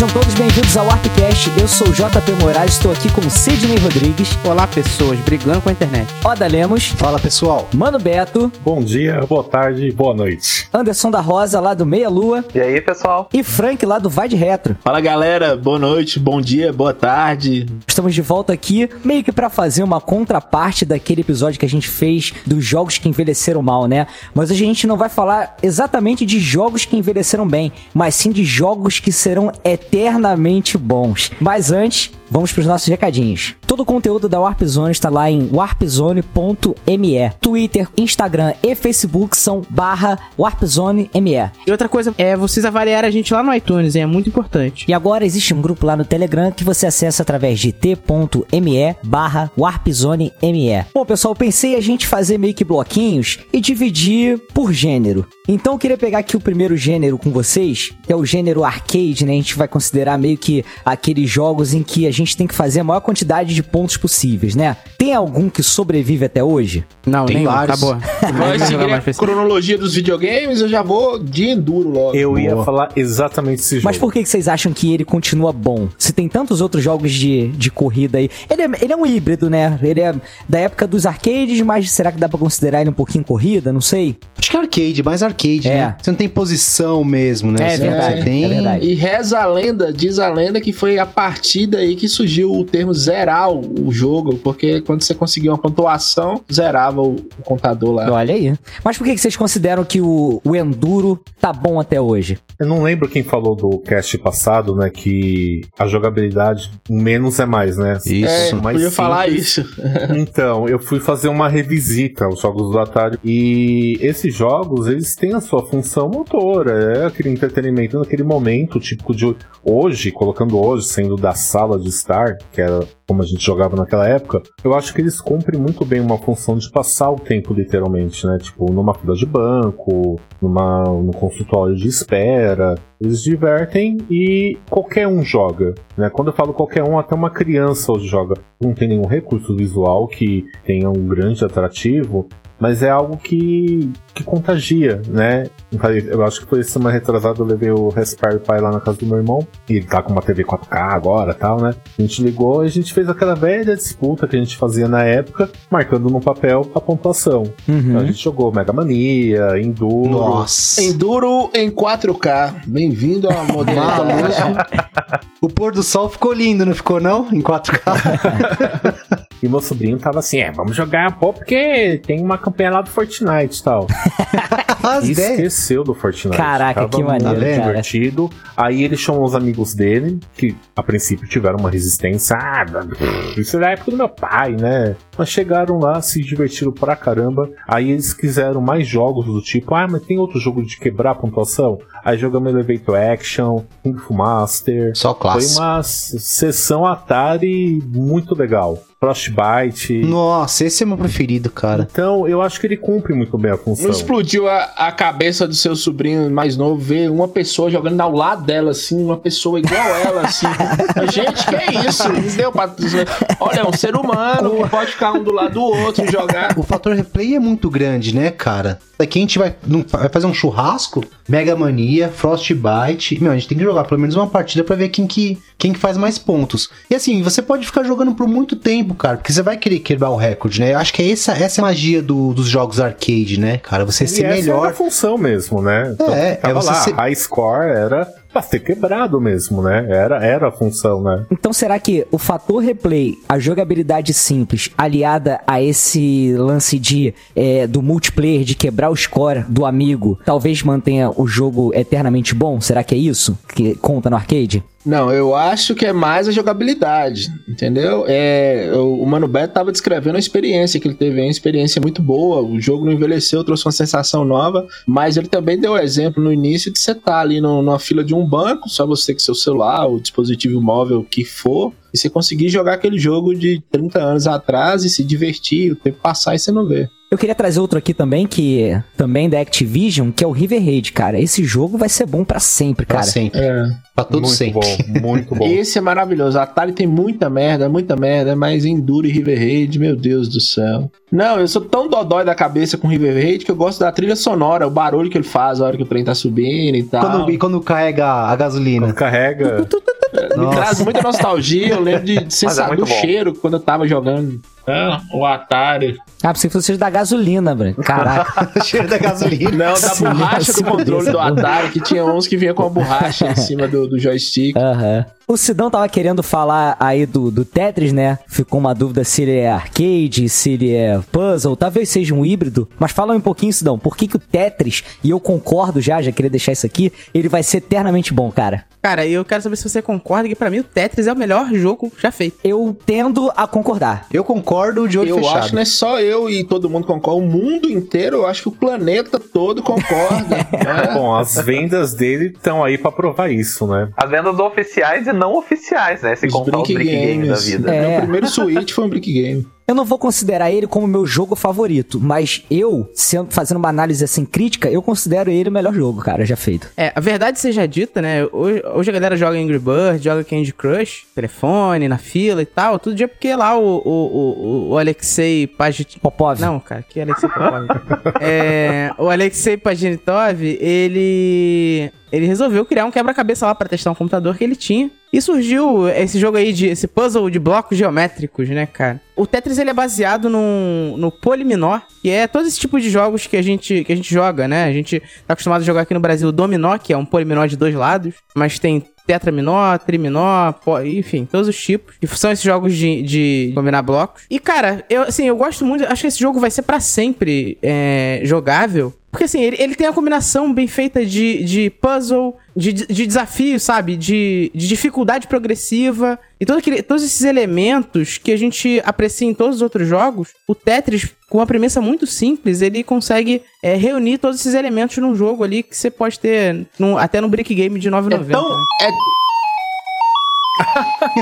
Sejam todos bem-vindos ao Warpcast. Eu sou o JP Moraes, estou aqui com Sidney Rodrigues. Olá, pessoas, brigando com a internet. Oda Lemos. Fala, pessoal. Mano Beto. Bom dia, boa tarde, boa noite. Anderson da Rosa, lá do Meia Lua. E aí, pessoal? E Frank, lá do Vai de Retro. Fala, galera. Boa noite, bom dia, boa tarde. Estamos de volta aqui, meio que para fazer uma contraparte daquele episódio que a gente fez dos jogos que envelheceram mal, né? Mas hoje a gente não vai falar exatamente de jogos que envelheceram bem, mas sim de jogos que serão eternamente bons. Mas antes, vamos para os nossos recadinhos. Todo o conteúdo da Warp Zone está lá em warpzone.me. Twitter, Instagram e Facebook são barra warpzone.me. E outra coisa é vocês avaliarem a gente lá no iTunes, hein? é muito importante. E agora existe um grupo lá no Telegram que você acessa através de t.me barra warpzone.me. Bom, pessoal, pensei a gente fazer meio que bloquinhos e dividir por gênero. Então eu queria pegar aqui o primeiro gênero com vocês, que é o gênero arcade, né? A gente vai considerar meio que aqueles jogos em que a gente tem que fazer a maior quantidade de pontos possíveis, né? Tem algum que sobrevive até hoje? Não, tem nenhum, vários. acabou. A cronologia dos videogames, eu já vou de enduro logo. Eu ia Boa. falar exatamente esse jogo. Mas por que vocês acham que ele continua bom? Se tem tantos outros jogos de, de corrida aí. Ele é, ele é um híbrido, né? Ele é da época dos arcades, mas será que dá pra considerar ele um pouquinho corrida? Não sei. Acho que é arcade, mais arcade, É. né? Você não tem posição mesmo, né? É Você- verdade, Você tem... é verdade. E reza a lenda, diz a lenda que foi a partir daí que surgiu o termo zerar o, jogo, porque quando você conseguia uma pontuação, zerava o, o contador lá. Olha aí. Mas por que que vocês consideram que o, o Enduro tá bom até hoje? Eu não lembro quem falou do cast passado, né? Que a jogabilidade menos é mais, né? Isso. É, mais podia falar isso. Então, eu fui fazer uma revisita aos jogos do Atari e esses jogos, eles têm a sua função motora, é aquele entretenimento naquele momento típico de hoje, colocando hoje, sendo da sala de estar, que era como a gente jogava naquela época, eu acho que eles cumprem muito bem uma função de passar o tempo literalmente, né? Tipo, numa fila de banco, numa, no consultório de espera, eles divertem e qualquer um joga, né? Quando eu falo qualquer um, até uma criança hoje joga. Não tem nenhum recurso visual que tenha um grande atrativo, mas é algo que, que contagia, né? Eu acho que foi semana retrasada eu levei o Raspberry Pi lá na casa do meu irmão, e ele tá com uma TV 4K agora tal, né? A gente ligou e a gente fez aquela velha disputa que a gente fazia na época, marcando no papel a pontuação. Então a gente jogou Mega Mania, Enduro. Nossa. Enduro em 4K. Bem-vindo à modernidade. O pôr do sol ficou lindo, não ficou não? Em 4K. E meu sobrinho tava assim, é, vamos jogar pô, porque tem uma campanha lá do Fortnite e tal. E esqueceu do Fortnite. Caraca, Tava que maneiro, muito cara. divertido. Aí ele chamou os amigos dele, que a princípio tiveram uma resistência. Ah, isso é da época do meu pai, né? Mas chegaram lá, se divertiram pra caramba. Aí eles quiseram mais jogos do tipo, ah, mas tem outro jogo de quebrar a pontuação? Aí jogamos Elevator Action, Kung Fu Master. Só Foi classe. uma sessão Atari muito legal. Frostbite. Nossa, esse é meu preferido, cara. Então, eu acho que ele cumpre muito bem a função. Não explodiu a, a cabeça do seu sobrinho mais novo ver uma pessoa jogando ao lado dela, assim, uma pessoa igual ela, assim. Gente, que é isso? Não deu pra. Olha, é um ser humano que pode ficar um do lado do outro e jogar. O fator replay é muito grande, né, cara? Daqui a gente vai, vai fazer um churrasco, Mega Mania, Frostbite. Meu, a gente tem que jogar pelo menos uma partida pra ver quem que, quem que faz mais pontos. E assim, você pode ficar jogando por muito tempo, cara, porque você vai querer quebrar o recorde, né? Eu acho que é essa, essa é a magia do- dos jogos arcade, né, cara? Você E ser essa melhor. era a função mesmo, né? É, tava é você lá, ser- high score era pra ser quebrado mesmo, né? Era, era a função, né? Então será que o fator replay, a jogabilidade simples, aliada a esse lance de é, do multiplayer, de quebrar o score do amigo, talvez mantenha o jogo eternamente bom? Será que é isso que conta no arcade? Não, eu acho que é mais a jogabilidade, entendeu? É, o Mano Beto tava descrevendo a experiência que ele teve, é uma experiência muito boa, o jogo não envelheceu, trouxe uma sensação nova, mas ele também deu exemplo no início de você estar ali no- numa fila de um banco, só você com seu celular, o dispositivo móvel que for, e você conseguir jogar aquele jogo de 30 anos atrás e se divertir, o tempo passar e você não vê. Eu queria trazer outro aqui também, que também da Activision, que é o River Raid, cara. Esse jogo vai ser bom pra sempre, Pra cara. sempre. É. Pra todo muito sempre. bom, muito bom. Esse é maravilhoso. A Atari tem muita merda, muita merda, mas Enduro e River Raid, meu Deus do céu. Não, eu sou tão dodói da cabeça com River Raid que eu gosto da trilha sonora, o barulho que ele faz a hora que o trem tá subindo e tal. Quando, e quando carrega a gasolina. Quando carrega. Me traz muita nostalgia. Eu lembro de, de muito do bom. cheiro quando eu tava jogando. É, o Atari. Ah, pensei que fosse da gasolina, Branco. Caraca. o cheiro da gasolina. Não, da Sim, borracha sim, do controle sim. do Atari, que tinha uns que vinha com a borracha em cima do, do joystick. Aham. O Sidão tava querendo falar aí do, do Tetris, né? Ficou uma dúvida se ele é arcade, se ele é puzzle, talvez seja um híbrido. Mas fala um pouquinho, Sidão, por que, que o Tetris, e eu concordo já, já queria deixar isso aqui, ele vai ser eternamente bom, cara? Cara, e eu quero saber se você concorda que pra mim o Tetris é o melhor jogo já feito. Eu tendo a concordar. Eu concordo de olho Eu fechado. acho que não é só eu e todo mundo concorda, o mundo inteiro, eu acho que o planeta todo concorda. né? Bom, as vendas dele estão aí pra provar isso, né? As vendas oficiais e não oficiais, né? Se Os contar os Brick brick games da Games. vida. É. Meu primeiro Switch foi um Brick Game. Eu não vou considerar ele como meu jogo favorito, mas eu, sendo, fazendo uma análise assim crítica, eu considero ele o melhor jogo, cara, já feito. É, a verdade seja dita, né? Hoje, hoje a galera joga Angry Bird, joga Candy Crush, telefone, na fila e tal. Tudo dia porque lá o, o, o, o Alexei Pajit... Popov. Não, cara, que Alexei Popov? é, o Alexei Paginitov, ele ele resolveu criar um quebra-cabeça lá pra testar um computador que ele tinha. E surgiu esse jogo aí de esse puzzle de blocos geométricos, né, cara? O Tetris ele é baseado no, no Polyminó, que é todo esse tipo de jogos que a gente que a gente joga, né? A gente tá acostumado a jogar aqui no Brasil o Dominó, que é um poliminó de dois lados, mas tem tetraminó, triminó, po- enfim, todos os tipos. Que são esses jogos de, de combinar blocos. E, cara, eu, assim, eu gosto muito, acho que esse jogo vai ser pra sempre é, jogável. Porque, assim, ele, ele tem a combinação bem feita de, de puzzle, de, de desafio, sabe? De, de dificuldade progressiva. E todo aquele, todos esses elementos que a gente aprecia em todos os outros jogos, o Tetris, com uma premissa muito simples, ele consegue é, reunir todos esses elementos num jogo ali que você pode ter num- até no Brick Game de É 9,90. tão, né? é,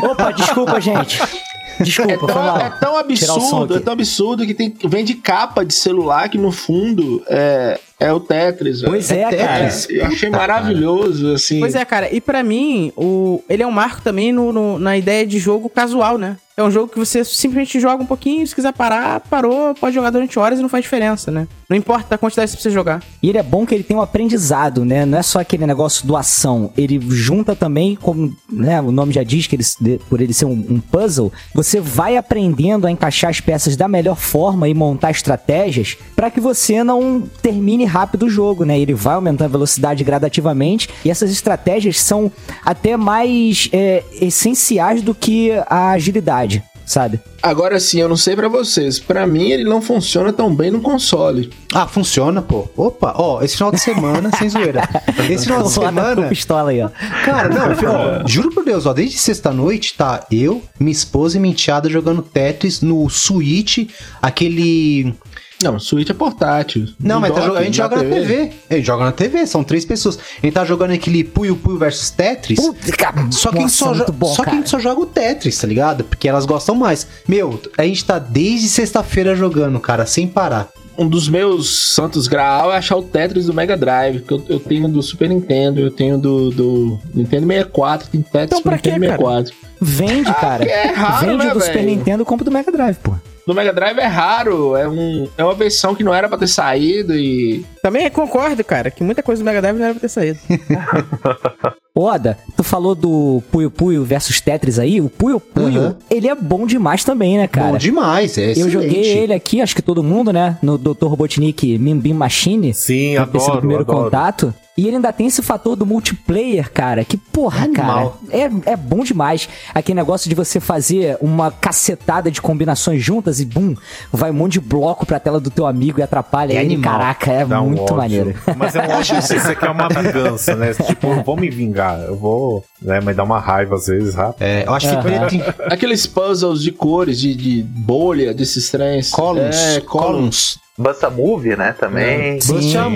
Opa, desculpa, gente. Desculpa, é foi tão, mal. é tão absurdo, é tão absurdo que tem, vem de capa de celular que no fundo é, é o Tetris. Pois é, cara. Tetris. Eu achei Puta, maravilhoso, assim. Pois é, cara, e pra mim, o, ele é um marco também no, no- na ideia de jogo casual, né? É um jogo que você simplesmente joga um pouquinho, se quiser parar, parou, pode jogar durante horas e não faz diferença, né? Não importa a quantidade que você jogar. E ele é bom que ele tem um aprendizado, né? Não é só aquele negócio do ação. Ele junta também, como né, o nome já diz, que ele, por ele ser um, um puzzle, você vai aprendendo a encaixar as peças da melhor forma e montar estratégias para que você não termine rápido o jogo, né? Ele vai aumentando a velocidade gradativamente e essas estratégias são até mais é, essenciais do que a agilidade, sabe? Agora sim, eu não sei pra vocês. Pra mim, ele não funciona tão bem no console. Ah, funciona, pô. Opa, ó, esse final de semana, sem zoeira. Esse final de tá com semana. pistola aí, ó. Cara, não, ó, juro por Deus, ó, desde sexta-noite, tá? Eu, minha esposa e minha enteada jogando Tetris no Switch, aquele. Não, Switch é portátil. Não, mas tá jogando- a gente joga na TV. A gente joga na TV, são três pessoas. A gente tá jogando aquele Puyo Puyo versus Tetris. Puta, cara, Só que, a gente nossa, só, bom, só que a gente só joga o Tetris, tá ligado? Porque elas gostam mais. Meu, a gente tá desde sexta-feira jogando, cara, sem parar. Um dos meus santos graal é achar o Tetris do Mega Drive, que eu, eu tenho do Super Nintendo, eu tenho do, do Nintendo 64, tem Tetris Então, pro pra quê, Nintendo cara? 64. Vende, cara. que é raro, Vende né, do Super velho? Nintendo e compra do Mega Drive, pô. Do Mega Drive é raro, é, um, é uma versão que não era pra ter saído e. Também concordo, cara, que muita coisa do Mega Drive não era pra ter saído. Oda, tu falou do Puyo Puyo versus Tetris aí. O Puyo Puyo, Aham. ele é bom demais também, né, cara? Bom demais, é Eu excelente. joguei ele aqui, acho que todo mundo, né? No Dr. Robotnik Mim Beam Machine. Sim, adoro, primeiro adoro. contato. E ele ainda tem esse fator do multiplayer, cara. Que porra, Animal. cara. É, é bom demais. Aquele negócio de você fazer uma cacetada de combinações juntas e bum, vai um monte de bloco pra tela do teu amigo e atrapalha É ele. animal. Caraca, é Dá um muito ódio. maneiro. Mas é um ódio assim, você quer uma vingança, né? Tipo, eu vou me vingar, eu vou. Né, mas dá uma raiva às vezes, rápido. É, eu acho Aham. que preto em Aqueles puzzles de cores, de, de bolha, desses trens. columns. É, columns. Busta Move, né, também. Sim. Bust a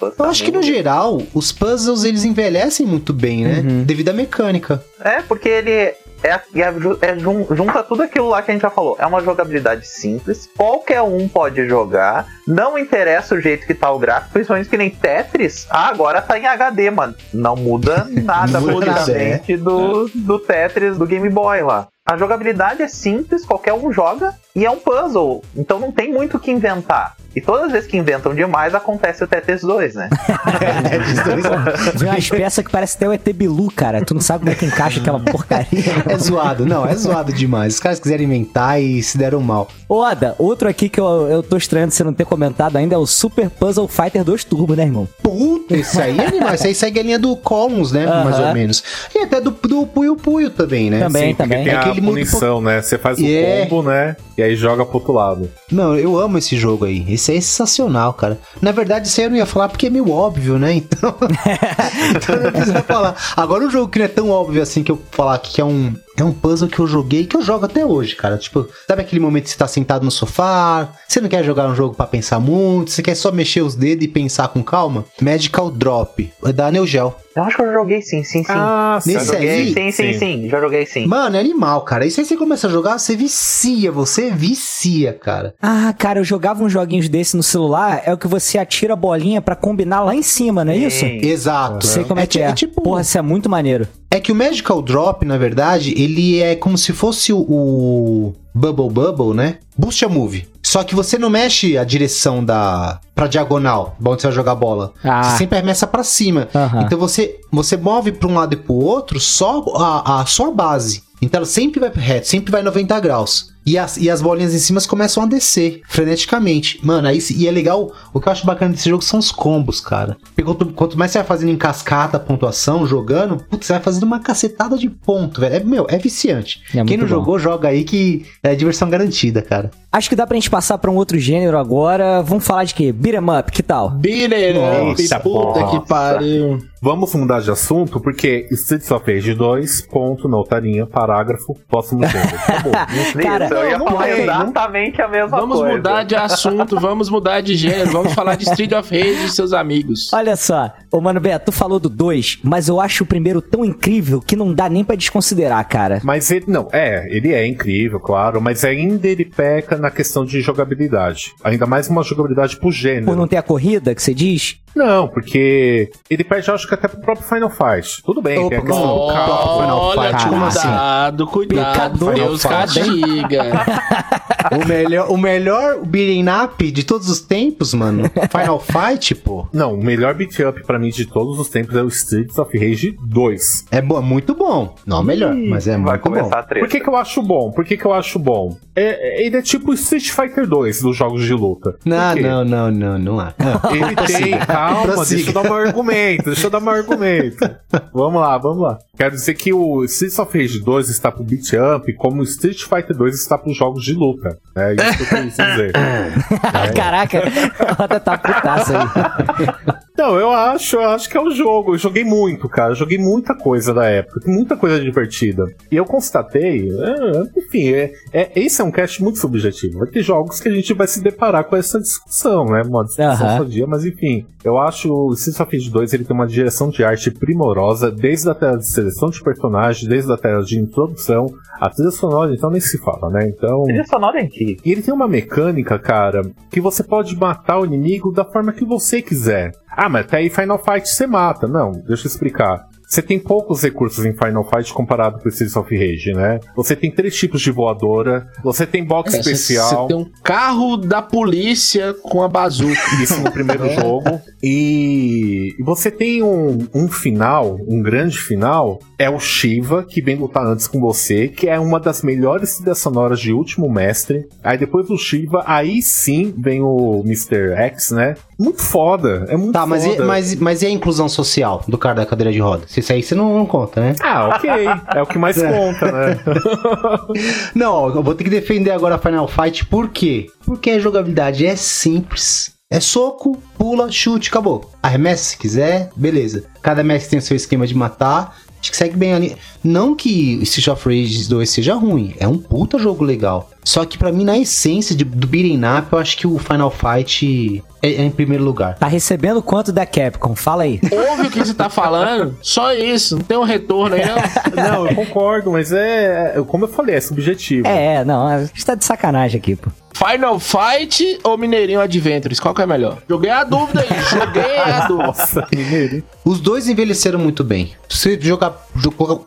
Eu acho que no geral, os puzzles eles envelhecem muito bem, né? Uhum. Devido à mecânica. É, porque ele. é, é, é jun- junta tudo aquilo lá que a gente já falou. É uma jogabilidade simples, qualquer um pode jogar, não interessa o jeito que tá o gráfico, principalmente que nem Tetris. Ah, agora tá em HD, mano. Não muda nada Muda nada, praticamente do, do Tetris do Game Boy lá. A jogabilidade é simples, qualquer um joga e é um puzzle. Então não tem muito o que inventar. E todas as vezes que inventam demais, acontece o Tetris 2, né? Vem umas peças que parece até o ET Bilu, cara. Tu não sabe como é que encaixa aquela porcaria. É zoado, não, é zoado demais. Os caras quiseram inventar e se deram mal. Oda, outro aqui que eu, eu tô estranhando você não ter comentado ainda é o Super Puzzle Fighter 2 Turbo, né, irmão? Puta, esse aí é animal. Esse aí segue a linha do Columns, né? Mais ou menos. E até do, do Puyo Puyo também, né? Também. Sim, porque também. tem a Aquele punição, né? Você faz o Yeah. combo, né? E aí joga pro outro lado. Não, eu amo esse jogo aí. Esse é sensacional, cara. Na verdade, isso aí eu não ia falar porque é meio óbvio, né? Então. então eu não precisa falar. Agora, um jogo que não é tão óbvio assim que eu falar que é um. É um puzzle que eu joguei que eu jogo até hoje, cara. Tipo, sabe aquele momento que você tá sentado no sofá? Você não quer jogar um jogo pra pensar muito? Você quer só mexer os dedos e pensar com calma? Magical Drop. É da Neo Geo. Eu acho que eu já joguei sim, sim, sim. Ah, já nesse joguei, aí? sim, sim, Sim. sim, já joguei sim. Mano, é animal, cara. Isso aí você começa a jogar, você vicia, você vicia, cara. Ah, cara, eu jogava uns joguinhos desse no celular, é o que você atira a bolinha pra combinar lá em cima, não é isso? Exato. Sei como é, que ti- é. tipo. Porra, isso é muito maneiro. É que o Magical Drop, na verdade, ele é como se fosse o, o Bubble Bubble, né? Boost a Move. Só que você não mexe a direção da pra diagonal, onde você vai jogar a bola. Ah. Você sempre arremessa pra cima. Aham. Então você você move pra um lado e pro outro só a, a só a base. Então ela sempre vai reto, sempre vai 90 graus. E as, e as bolinhas em cima começam a descer freneticamente. Mano, aí e é legal. O que eu acho bacana desse jogo são os combos, cara. Porque quanto, quanto mais você vai fazendo em cascata a pontuação, jogando, putz, você vai fazendo uma cacetada de ponto, velho. É, meu, é viciante. É Quem não bom. jogou, joga aí que é diversão garantida, cara. Acho que dá pra gente passar pra um outro gênero agora. Vamos falar de quê? Beat 'em up, que tal? Beat it up, puta nossa. que pariu. Vamos mudar de assunto, porque Streets of Rage 2, ponto, notarinha, parágrafo, próximo gênero. Acabou. Cara, eu ia não falar tem, exatamente a mesma Vamos coisa. mudar de assunto, vamos mudar de gênero, vamos falar de Street of Rage e seus amigos. Olha só, ô Mano Beto, tu falou do 2, mas eu acho o primeiro tão incrível que não dá nem pra desconsiderar, cara. Mas ele, não, é, ele é incrível, claro, mas ainda ele peca na questão de jogabilidade. Ainda mais uma jogabilidade pro gênero. Por não ter a corrida que você diz? Não, porque ele perde, acho que até pro próprio Final Fight. Tudo bem, Opa, tem a questão do carro. Final Olha, assim? cuidado, cuidado, Pecador. Deus castiga. o melhor, o melhor beating up de todos os tempos, mano. Final Fight, pô. Não, o melhor beat up pra mim de todos os tempos é o Streets of Rage 2. É bom, muito bom. Não melhor, mas é Vai muito bom. Por que, que eu acho bom? Por que, que eu acho bom? É, é- ele é tipo Street Fighter 2 dos jogos de luta. Não, não, não, não, não há. Ele tem, calma, deixa eu dar meu argumento, deixa eu dar meu argumento. vamos lá, vamos lá. Quero dizer que o Streets of Rage 2 está pro beat up, como o Street Fighter 2 está pros jogos de luta. É isso que eu quis dizer. Caraca, a Roda tá putaça aí. Não, eu acho, eu acho que é o jogo. Eu joguei muito, cara. Eu joguei muita coisa da época. Tem muita coisa divertida. E eu constatei, é, enfim, é, é- esse é um cast muito subjetivo. Vai ter jogos que a gente vai se deparar com essa discussão, né? Uma discussão sadia, mas enfim. Eu acho o Streets of Rage 2 ele tem uma direção de arte primorosa, desde a tela de seleção de personagens, desde a tela de introdução, a trilha sonora, então nem se fala, né? Então. A trilha sonora é incrível. E ele tem uma mecânica, cara, que você pode matar o inimigo da forma que você quiser. Ah, mas até aí Final Fight você mata. Não, deixa eu explicar. Você tem poucos recursos em Final Fight comparado com o Streets of Rage, né? Você tem três tipos de voadora, você tem box É, Você especial, tem um carro da polícia com a bazuca. isso no primeiro jogo, e e você tem um, um final, um grande final, é o Shiva, que vem lutar antes com você, que é uma das melhores trilhas sonoras de Último Mestre. Aí depois do Shiva, aí sim vem o Mr. X, né? Muito foda, é muito Tá, mas e, foda. mas, mas e a inclusão social do cara da cadeira de rodas? Isso aí você não, não conta, né? Ah, ok. É o que mais conta, né? Não, eu vou ter que defender agora a Final Fight, por quê? Porque a jogabilidade é simples. É soco, pula, chute, acabou. Arremessa se quiser, beleza. Cada mestre tem o seu esquema de matar. Acho que segue bem ali. Não que Street of Rage 2 seja ruim, é um puta jogo legal. Só que pra mim, na essência de- do beating up, eu acho que o Final Fight é, é em primeiro lugar. Tá recebendo quanto da Capcom? Fala aí. Ouve o que você tá falando? Só isso, não tem um retorno aí, não. Não, eu concordo, mas é. é- Como eu falei, é subjetivo. É, não, a gente tá de sacanagem aqui, pô. Final Fight ou Mineirinho Adventures? Qual que é melhor? Joguei a dúvida aí, joguei a dúvida. Nossa, mineiro. Os dois envelheceram muito bem. Se você jogar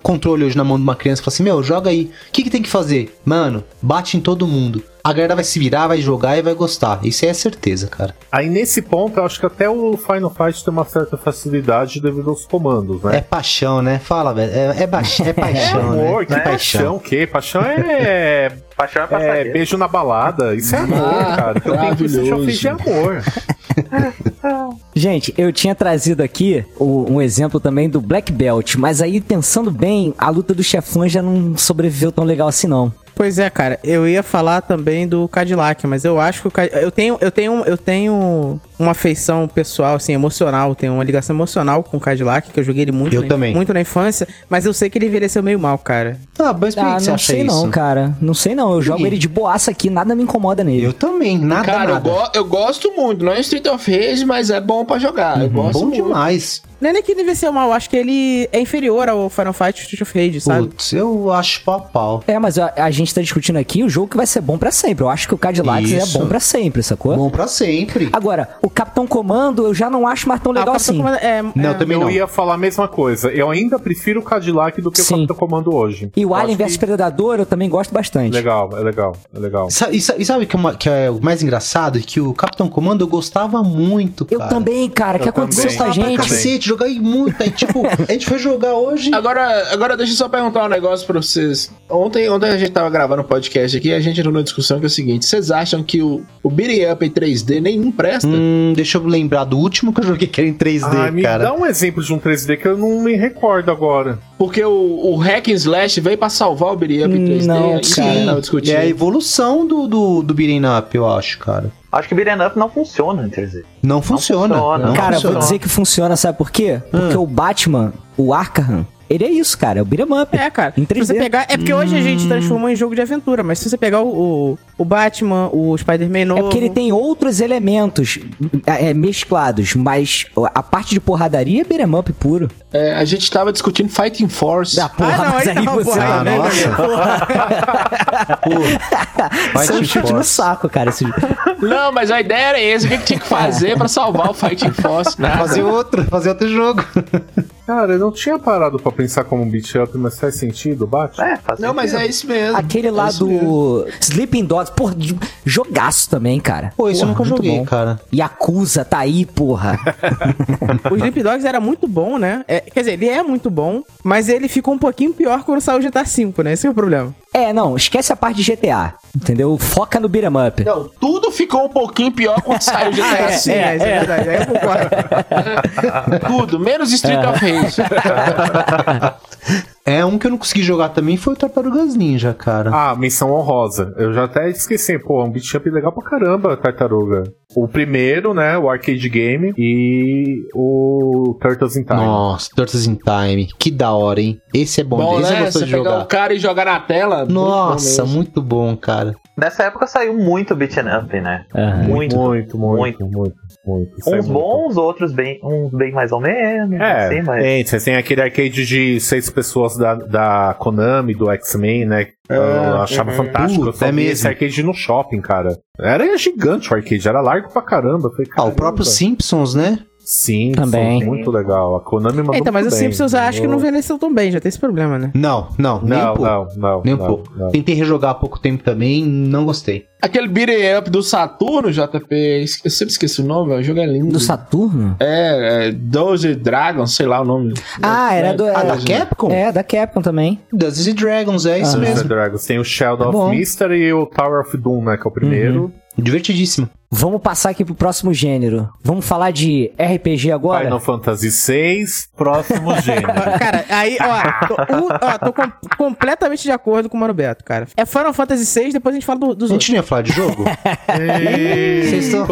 controle hoje na mão de uma criança e falar assim, meu, joga aí. O que, que tem que fazer? Mano, bate em todo mundo. A galera vai se virar, vai jogar e vai gostar. Isso aí é certeza, cara. Aí nesse ponto, eu acho que até o Final Fight tem uma certa facilidade devido aos comandos, É né? paixão, né? Fala, velho. É, é, ba- é paixão, amor, né? que É paixão, o quê? Paixão é, Paixão é é beijo na balada. Isso é amor, Ah, cara. Então tem que já fez de amor. Gente, eu tinha trazido aqui o- um exemplo também do Black Belt, mas aí pensando bem, a luta dos chefões já não sobreviveu tão legal assim não. Pois é, cara, eu ia falar também do Cadillac, mas eu acho que o Cad- eu tenho eu tenho eu tenho uma afeição pessoal assim, emocional, tenho uma ligação emocional com o Cadillac, que eu joguei ele muito, Eu na, também. muito na infância, mas eu sei que ele envelheceu meio mal, cara. Ah, mas por Ah, que você não acha sei isso? não, cara. Não sei não. Eu jogo quê? ele de boaça aqui, nada me incomoda nele. Eu também, nada, Cara, eu, nada. go- eu gosto muito, não é Street of Rage, mas é bom pra jogar. Eu gosto Bom muito. demais. Não é nem que ele envelheceu mal, eu acho que ele é inferior ao Final Fight Street of Rage, sabe? Putz, eu acho pau. É, mas a, a gente tá discutindo aqui o jogo que vai ser bom pra sempre. Eu acho que o Cadillac Isso. é bom pra sempre, sacou? Bom pra sempre. Agora, o Capitão Comando eu já não acho mais tão Ah, legal assim. Comando é, Não, é- também eu não. ia falar a mesma coisa. Eu ainda prefiro o Cadillac do que Sim. o Capitão Comando hoje. E o Eu Alien vs que- Predador eu também gosto bastante. Legal, é legal, é legal. Sa- E, sa- e sabe o que, é uma- que é o mais engraçado? Que o Capitão Comando eu gostava muito, Eu cara. também, cara. O que Eu aconteceu também. com a Gostava pra gente? cacete, joguei muito. Aí, tipo, a gente foi jogar hoje. Agora, agora deixa eu só perguntar um negócio pra vocês. Ontem, ontem a gente tava gravando um podcast aqui e a gente entrou numa discussão que é o seguinte: vocês acham que o, o Beating Up em 3D nenhum presta? Hum, deixa eu lembrar do último que eu joguei que era em 3D, Ah, me cara. dá um exemplo de um 3D que eu não me recordo agora. Porque o, o Hack and Slash veio pra salvar o Beating Up em 3D. Não, isso cara. tava discutindo. É a evolução do, do, do beating up, eu acho, cara. Acho que Beat'em Up não funciona em 3D. Não funciona. funciona. Não Cara, eu funciona. vou dizer que funciona, sabe por quê? Porque o Batman, o Arkham, ele é isso, cara. É o beat'em up. É, cara. Em Se 3D. você pegar, é porque hoje a gente transformou em jogo de aventura, mas se você pegar o, o, o Batman, o Spider-Man novo... É porque ele tem outros elementos é, mesclados, mas a parte de porradaria é beat'em up puro. É, a gente tava discutindo Fighting Force. Da porra, Ah, não, mas aí não, você... porra, Ah, aí não, nossa. Pô, Isso é um chute no saco, cara. Esse... Não, mas a ideia era essa. O que, que tinha que fazer pra salvar o Fighting Force? Nada. Fazer outro, fazer outro jogo. Cara, eu não tinha parado pra pensar como um beat up, mas faz sentido, bate? É, faz Não, mas sentido. é isso mesmo. Aquele lá É mesmo. do Sleeping Dogs, porra, de- jogaço também, cara. Pô, isso eu Porra, nunca joguei, bom. cara. Yakuza tá aí, porra. O Sleep Dogs era muito bom, né? É, quer dizer, ele é muito bom, mas ele ficou um pouquinho pior quando saiu o GTA V, né? Esse é o problema. é, não, esquece a parte de GTA, entendeu? Foca no beat'em up. Não, tudo ficou um pouquinho pior quando saiu o GTA é, V. isso é verdade. Aí eu concordo. Tudo, menos Street of Rage. É um que eu não consegui jogar também foi o Tartarugas Ninja, cara. Ah, menção honrosa. Eu já até esqueci, pô, é um beat up legal pra caramba, Tartaruga. O primeiro, né, o arcade game e o Turtles in Time. Nossa, Turtles in Time. Que da hora, hein? Esse é bom, Bom, esse eu né? gosto Você de pegar jogar. o cara e jogar na tela. muito bom Nossa, muito bom, cara. Nessa época saiu muito Beat'em Up, né? Aham. Muito. muito, muito, muito, muito. É Uns muito. bons, outros bem, uns bem mais ou menos, É, assim, mas... tem, você tem aquele arcade de seis pessoas da, da Konami, do X-Men, né? eu achava uhum. fantástico. eu Puta, só é vi esse arcade no shopping, cara. Era gigante o arcade, era largo pra caramba. Falei, Ah, o próprio Simpsons, né? Sim, Também. muito legal. A Konami mandou Então, mas o muito bem. Simpsons eu acho que não Eu- envelheceu tão bem, já tem esse problema, né? Não, não, nem um Não, pouco. não, não. Nem um não, pouco. não. Tentei rejogar há pouco tempo também, não gostei. Aquele beat'em up do Saturno, JP, eu sempre esqueci o nome, o jogo é lindo. Do Saturno? É, é Doze Dragons, sei lá o nome. Ah, era do. Ah, da é, Capcom? é, da Capcom também. Dungeons and Dragons, é isso Ah. mesmo. Dragons. Tem o Shadow Bom. of Mystery e o Tower of Doom, né? Que é o primeiro. Divertidíssimo. Vamos passar aqui pro próximo gênero. Vamos falar de RPG agora? Final Fantasy VI, próximo gênero. Cara, aí, ó, tô, um- ó, tô com- completamente de acordo com o Mano Beto, cara. É Final Fantasy VI, depois a gente fala do- dos A outros. gente não ia falar de jogo? Vocês estão-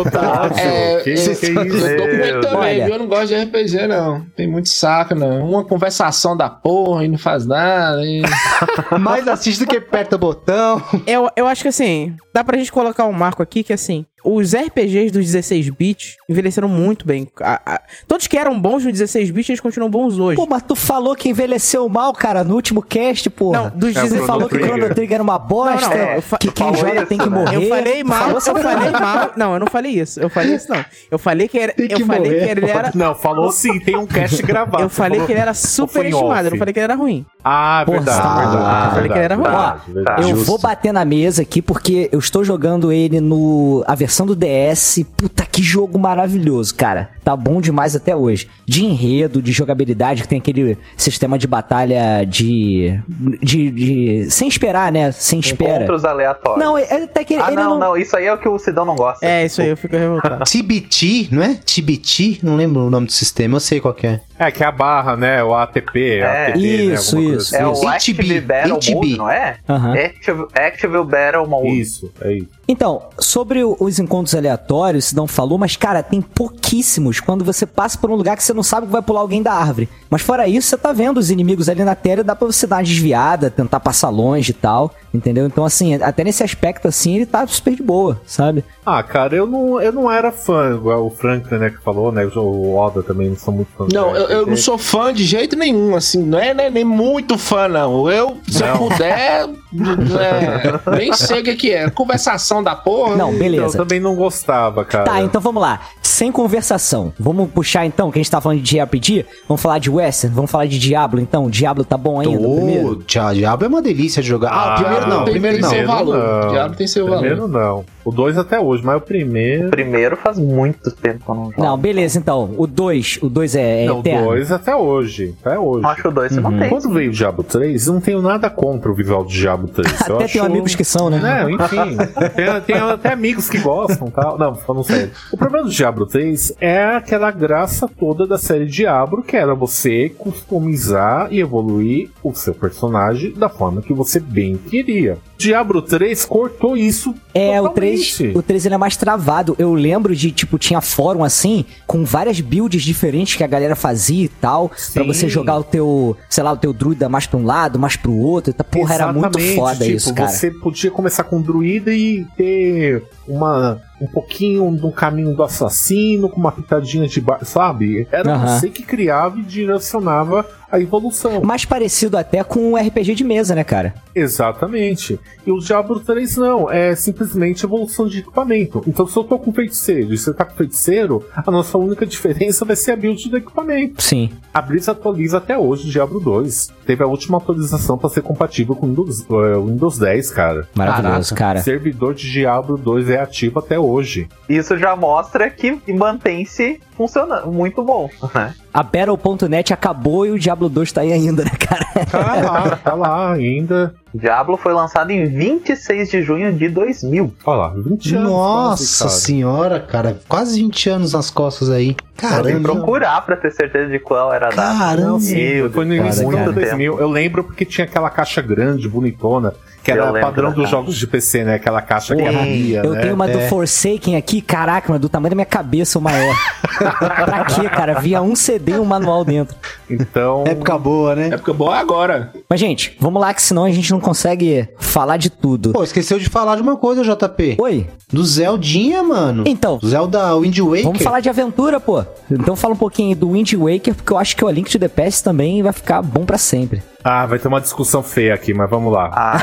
É, que, eu- que é Eu tô com medo também, Olha. viu? Eu não gosto de RPG, não. Tem muito saco, não. Uma conversação da porra e não faz nada. E... Mais assiste do que aperta o botão. Eu, eu acho que assim, dá pra gente colocar um marco aqui que assim, os RPGs dos 16 bits envelheceram muito bem. A- a- todos que eram bons no 16 bits, eles continuam bons hoje. Pô, mas tu falou que envelheceu mal, cara, no último cast, porra. Não, dos É, Você 16 falou que Chrono Trigger. Trigger era uma bosta, Não, não, eu fa- que quem joga isso, tem que né? morrer. Eu falei mal, Falou eu falei mal. Não, eu não falei isso. Eu falei isso, não. Eu falei que era. Tem que eu falei morrer. que ele era. Não, falou sim, tem um cast gravado. Eu falei falou- que ele era super estimado, eu não falei que ele era ruim. Ah, Porra, verdade, tá. verdade, Ah, falei que ele era ruim. verdade, Ó, verdade. Eu Justo. vou bater na mesa aqui porque eu estou jogando ele no a versão do DS. Puta que jogo maravilhoso, cara. Tá bom demais até hoje. De enredo, de jogabilidade, que tem aquele sistema de batalha de de, de- sem esperar, né? Sem espera. Encontros aleatórios. Não, é até que ah, ele não, não, não, isso aí é o que o Sidão não gosta. É, isso aí, eu fico revoltado. TBT, não é? TBT? Não lembro o nome do sistema, eu sei qual que é. É, que é a barra, né? O ATP, É. ATP, Isso, né? isso, coisa É o Active HB, Battle HB. Mode, não é? Aham. Active, Active Battle Mode. assim. Isso, é isso. Então, sobre os encontros aleatórios, se não falou, mas cara, tem pouquíssimos quando você passa por um lugar que você não sabe que vai pular alguém da árvore. Mas fora isso, você tá vendo os inimigos ali na tela e dá pra você dar uma desviada, tentar passar longe e tal, entendeu? Então, assim, até nesse aspecto, assim, ele tá super de boa, sabe? Ah, cara, eu não, eu não era fã, igual o Franklin, né, que falou, né? O Oda também não sou muito fã. Não, eu, eu RPG. não sou fã de jeito nenhum, assim, não é nem, nem muito fã, não. Eu, se eu puder, é, nem sei o que, que é. Conversação da porra. Não, Eu beleza. também não gostava, cara. Tá, então vamos lá. Sem conversação. Vamos puxar então, que a gente tá falando de JRPG. Vamos falar de Western, vamos falar de Diablo então. Diablo tá bom ainda, o primeiro? Ô, Dia- Diabo é uma delícia de jogar. Ah, o primeiro não, primeiro tem não. seu Primeiro valor. não. Tem seu valor. Primeiro não. O 2 até hoje, mas o primeiro. Primeiro faz muito tempo que eu não jogo. Não, beleza, então. O 2, o 2 é, é não, o eterno. 2 até hoje. Até hoje. Acho que o 2 você Uhum. não tem. Quando veio o Diablo 3, não tenho nada contra o visual do Diablo 3. Eu Até acho... tem amigos que são, né? Não, enfim. tem, tem até amigos que gostam tal. Não, falando sério. O problema do Diablo 3 é aquela graça toda da série Diablo, que era você customizar e evoluir o seu personagem da forma que você bem queria. Diablo 3 cortou isso. É, o totalmente. 3, o 3 ele é mais travado. Eu lembro de, tipo, tinha fórum assim, com várias builds diferentes que a galera fazia e tal, pra Sim. você jogar o teu, sei lá, o teu druida mais pra um lado, mais pro outro. Tá, porra, era muito Exatamente, foda tipo, isso, cara. Você podia começar com druida e ter uma, um pouquinho do caminho do assassino, com uma pitadinha de bar, sabe? Era Aham. você que criava e direcionava a evolução. Mais parecido até com um RPG de mesa, né, cara? Exatamente. E o Diablo 3 não, é simplesmente evolução de equipamento. Então, se eu tô com feiticeiro e você tá com feiticeiro, a nossa única diferença vai ser a build do equipamento. Sim. A Blizz atualiza até hoje o Diablo 2. Teve a última atualização para ser compatível com o Windows, eh, Windows 10, cara. Maravilhoso, cara. Servidor de Diablo 2 é ativo até hoje. Isso já mostra que mantém-se funcionando. Muito bom, né? A Battle.net acabou e o Diablo 2 tá aí ainda, né, cara? Tá lá, tá lá ainda. Diablo foi lançado em 26 de junho de 2000. Olha lá, 20 anos. Nossa quase, cara. senhora, cara. Quase 20 anos nas costas aí. Eu que Caramba. procurar pra ter certeza de qual era a data. Caramba. Meu Foi no Deus, início cara, do cara. ano 2000. Eu lembro porque tinha aquela caixa grande, bonitona, que era lembro padrão dos jogos de PC, né? Aquela caixa que Porra, abria, Eu né? tenho uma do É. Forsaken aqui, caraca, mas do tamanho da minha cabeça o maior. pra quê, cara? Via um CD e um manual dentro. Então, Época boa, né? Época boa é agora. Mas, gente, vamos lá que senão a gente não consegue falar de tudo. Pô, esqueceu de falar de uma coisa, JP. Oi? Do Zeldinha, mano. Então, Zelda Wind Waker. vamos falar de aventura, pô. Então fala um pouquinho aí do Wind Waker, porque eu acho que o A Link to the Past também vai ficar bom pra sempre. Ah, vai ter uma discussão feia aqui, mas vamos lá. Ah?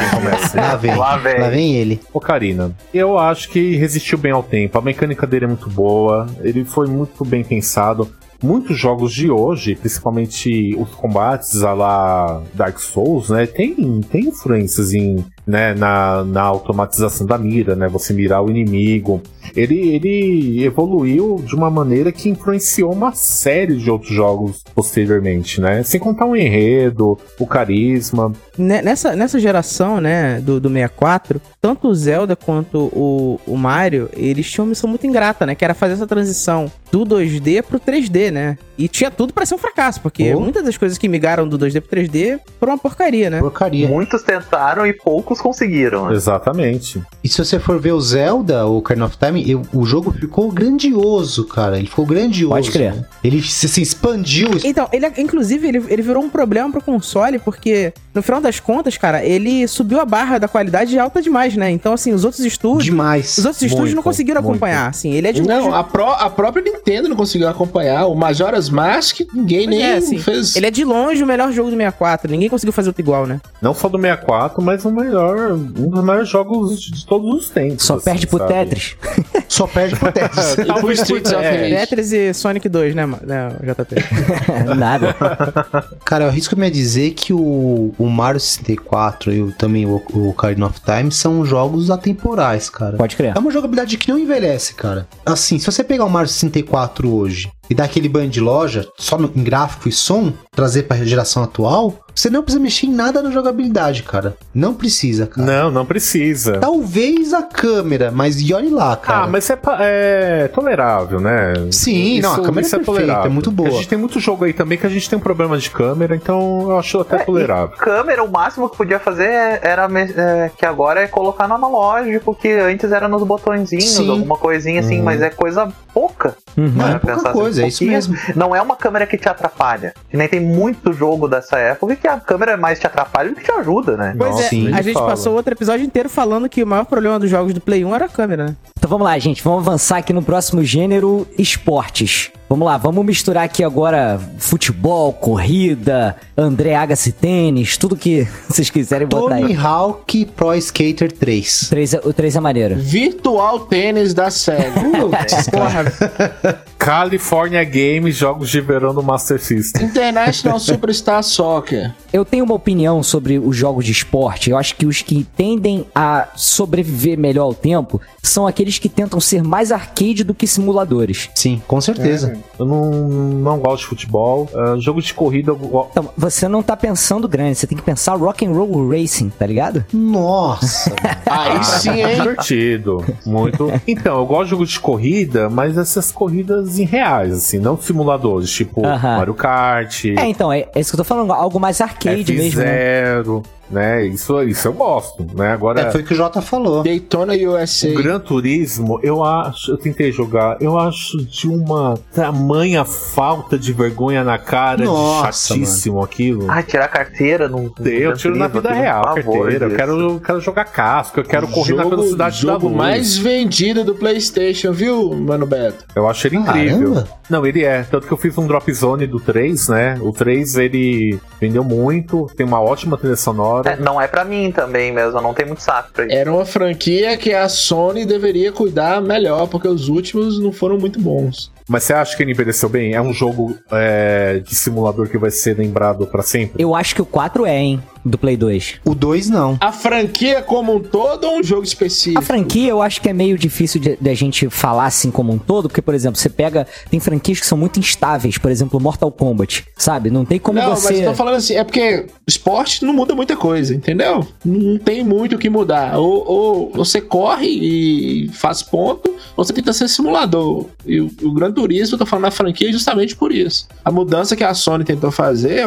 Lá vem. Lá vem. Lá vem ele. Ô Karina, eu acho que resistiu bem ao tempo. A mecânica dele é muito boa, ele foi muito bem pensado. muitos jogos de hoje, principalmente os combates a lá Dark Souls, né, tem, tem influências em, né, na, na automatização da mira, né, você mirar o inimigo. Ele, ele evoluiu de uma maneira que influenciou uma série de outros jogos posteriormente, né, sem contar o enredo, o carisma. Ne- Nessa, nessa geração, né, do, do 64, tanto o Zelda quanto o, o Mario, eles tinham uma missão muito ingrata, né? Que era fazer essa transição do 2D pro 3D, né? E tinha tudo pra ser um fracasso, porque Oh. muitas das coisas que migraram do 2D pro 3D foram uma porcaria, né? Porcaria. Muitos tentaram e poucos conseguiram. né? Exatamente. E se você for ver o Zelda, o Ocarina of Time, eu- o jogo ficou grandioso, cara. Ele ficou grandioso. Pode crer. né? Ele se, se expandiu. Então, ele, inclusive, ele, ele virou um problema pro console, porque, no final das contas, cara, ele subiu a barra da qualidade alta demais, né? Então, assim, os outros estúdios. demais. Os outros estúdios não Muito, conseguiram muito. acompanhar, assim. Ele é de longe- Não, a, pró- a própria Nintendo não conseguiu acompanhar. O Majora's Mask, ninguém Pois nem é, assim, fez. Ele é de longe o melhor jogo do 64. Ninguém conseguiu fazer outro igual, né? Não só do 64, mas o melhor, um dos maiores jogos de todos os tempos. Só assim, perde pro sabe? Tetris. Só perde pro Tetris. E pro Talvez Streets por- of é, Rage. Tetris e Sonic 2, né, ma- né JP? Nada. Cara, eu arrisco-me a dizer que o, o Mario 64 e também o, o Ocarina of Time são jogos atemporais, cara. Pode crer. É uma jogabilidade que não envelhece, cara. Assim, se você pegar o Mario 64 hoje e dar aquele banho de loja só no- em gráfico e som, trazer pra geração atual, você não precisa mexer em nada na jogabilidade, cara. Não precisa, cara. Não, não precisa. Talvez a câmera, mas e olhe lá, cara. Ah, mas é, é tolerável, né? Sim, não, a câmera é perfeita, é muito boa. A gente tem muito jogo aí também que a gente tem um problema de câmera, então eu acho até tolerável. Câmera, o máximo que podia fazer era me- é, que agora é colocar no analógico, que antes era nos botõezinhos, Sim. alguma coisinha assim, Uhum. mas é coisa pouca. Uhum. Não, é pouca assim, coisa, é isso mesmo. Não é uma câmera que te atrapalha. Que nem tem muito jogo dessa época que a câmera mais te atrapalha do que te ajuda, né? Pois Nossa, é, sim. a gente fala. passou outro episódio inteiro falando que o maior problema dos jogos do Play 1 era a câmera, né? Então vamos lá, gente. Vamos avançar aqui no próximo gênero, esportes. Vamos lá, vamos misturar aqui agora futebol, corrida, André Agassi tênis, tudo que vocês quiserem botar Tony aí. Hawk Pro Skater 3. Três, é- o 3 é maneiro. Virtual tênis da SEGA. Putz. Porra, California Games, jogos de verão do Master System. International Superstar Soccer. Eu tenho uma opinião sobre os jogos de esporte. Eu acho que os que tendem a sobreviver melhor ao tempo são aqueles que tentam ser mais arcade do que simuladores. Sim, com certeza. Eu não, não gosto de futebol. Ah, jogo de corrida, eu Então, você não tá pensando grande, você tem que pensar rock and roll racing, tá ligado? Nossa. Aí sim, hein? divertido. Muito. Então, eu gosto de jogos de corrida, mas essas corridas em reais, assim, não simuladores, tipo Aham. Mario Kart, É, então, é, é isso que eu tô falando, algo mais arcade mesmo, né? F0, né? Isso, isso eu gosto, né? Agora. É, foi o que o Jota falou. Daytona USA. O Gran Turismo, eu acho, eu tentei jogar, eu acho de uma tamanha falta de vergonha na cara, Nossa, de chatíssimo aquilo. Ah, tirar carteira no eu tiro na vida real, favor, carteira. Eu quero, eu quero jogar casco, eu quero correr na Jogo- velocidade da jogo luz. mais vendido do PlayStation, viu, Mano Beto? Eu acho ele incrível. Caramba. Não, ele é. Tanto que eu fiz um drop zone do 3, né? O 3 ele vendeu muito, tem uma ótima trilha sonora. É, não é pra mim também mesmo, não tem muito saco pra isso. Era uma franquia que a Sony deveria cuidar melhor, porque os últimos não foram muito bons. Mas você acha que ele envelheceu bem? É um jogo é, de simulador que vai ser lembrado pra sempre? Eu acho que o 4 é, hein, do Play 2. O 2 não. A franquia como um todo ou um jogo específico? A franquia eu acho que é meio difícil de, de a gente falar assim como um todo, porque, por exemplo, você pega. Tem franquias que são muito instáveis, por exemplo, Mortal Kombat, sabe? Não tem como não, mas você. eu tô falando assim, é porque esporte não muda muita coisa, entendeu? Não tem muito o que mudar. Ou, ou você corre e faz ponto, ou você tenta ser simulador. E o, o Gran Turismo, eu tô falando na franquia justamente por isso. A mudança que a Sony tentou fazer,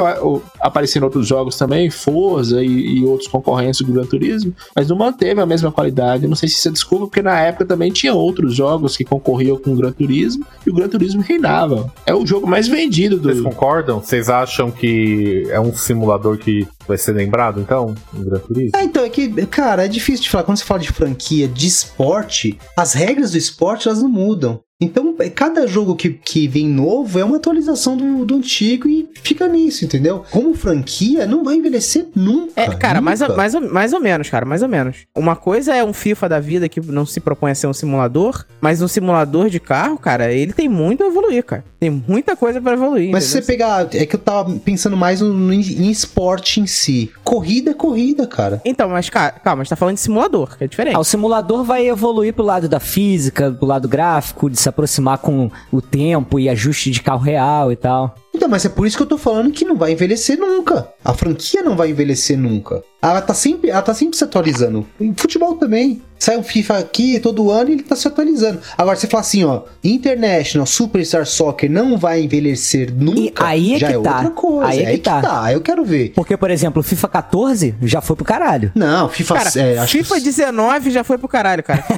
aparecendo outros jogos também, Forza e, e outros concorrentes do Gran Turismo, mas não manteve a mesma qualidade. Não sei se isso é desculpa, porque na época também tinha outros jogos que concorriam com o Gran Turismo, e o Gran Turismo reinava. É o jogo mais vendido do, Vocês concordam? Vocês acham que é um simulador que vai ser lembrado, então? Um Gran Turismo? É, então, é que, cara, é difícil de falar. Quando você fala de franquia de esporte, as regras do esporte, elas não mudam. Então, é, cada jogo que, que vem novo é uma atualização do, do antigo e fica nisso, entendeu? Como franquia, não vai envelhecer nunca. É, cara, mais, nunca. ou- mais, ou- mais ou menos, cara, mais ou menos. Uma coisa é um FIFA da vida que não se propõe a ser um simulador, mas um simulador de carro, cara, ele tem muito a evoluir, cara. Tem muita coisa pra evoluir. Mas se você pegar. É que eu tava pensando mais no, no- em esporte em si. Corrida é corrida, cara. Então, mas cara, calma, a gente tá falando de simulador, que é diferente. Ah, o simulador vai evoluir pro lado da física, pro lado gráfico, de se aproximar com o tempo e ajuste de carro real e tal. Então, mas é por isso que eu tô falando que não vai envelhecer nunca. A franquia não vai envelhecer nunca. Ela tá sempre, ela tá sempre se atualizando. Em futebol também. Sai um FIFA aqui todo ano e ele tá se atualizando. Agora, você fala assim, ó, International Superstar Soccer não vai envelhecer nunca. aí é já que é tá. outra coisa. Aí é que tá. Aí eu quero ver. Porque, por exemplo, o FIFA 14 já foi pro caralho. Não, FIFA, Cara, é, acho que- FIFA 19 já foi pro caralho, cara.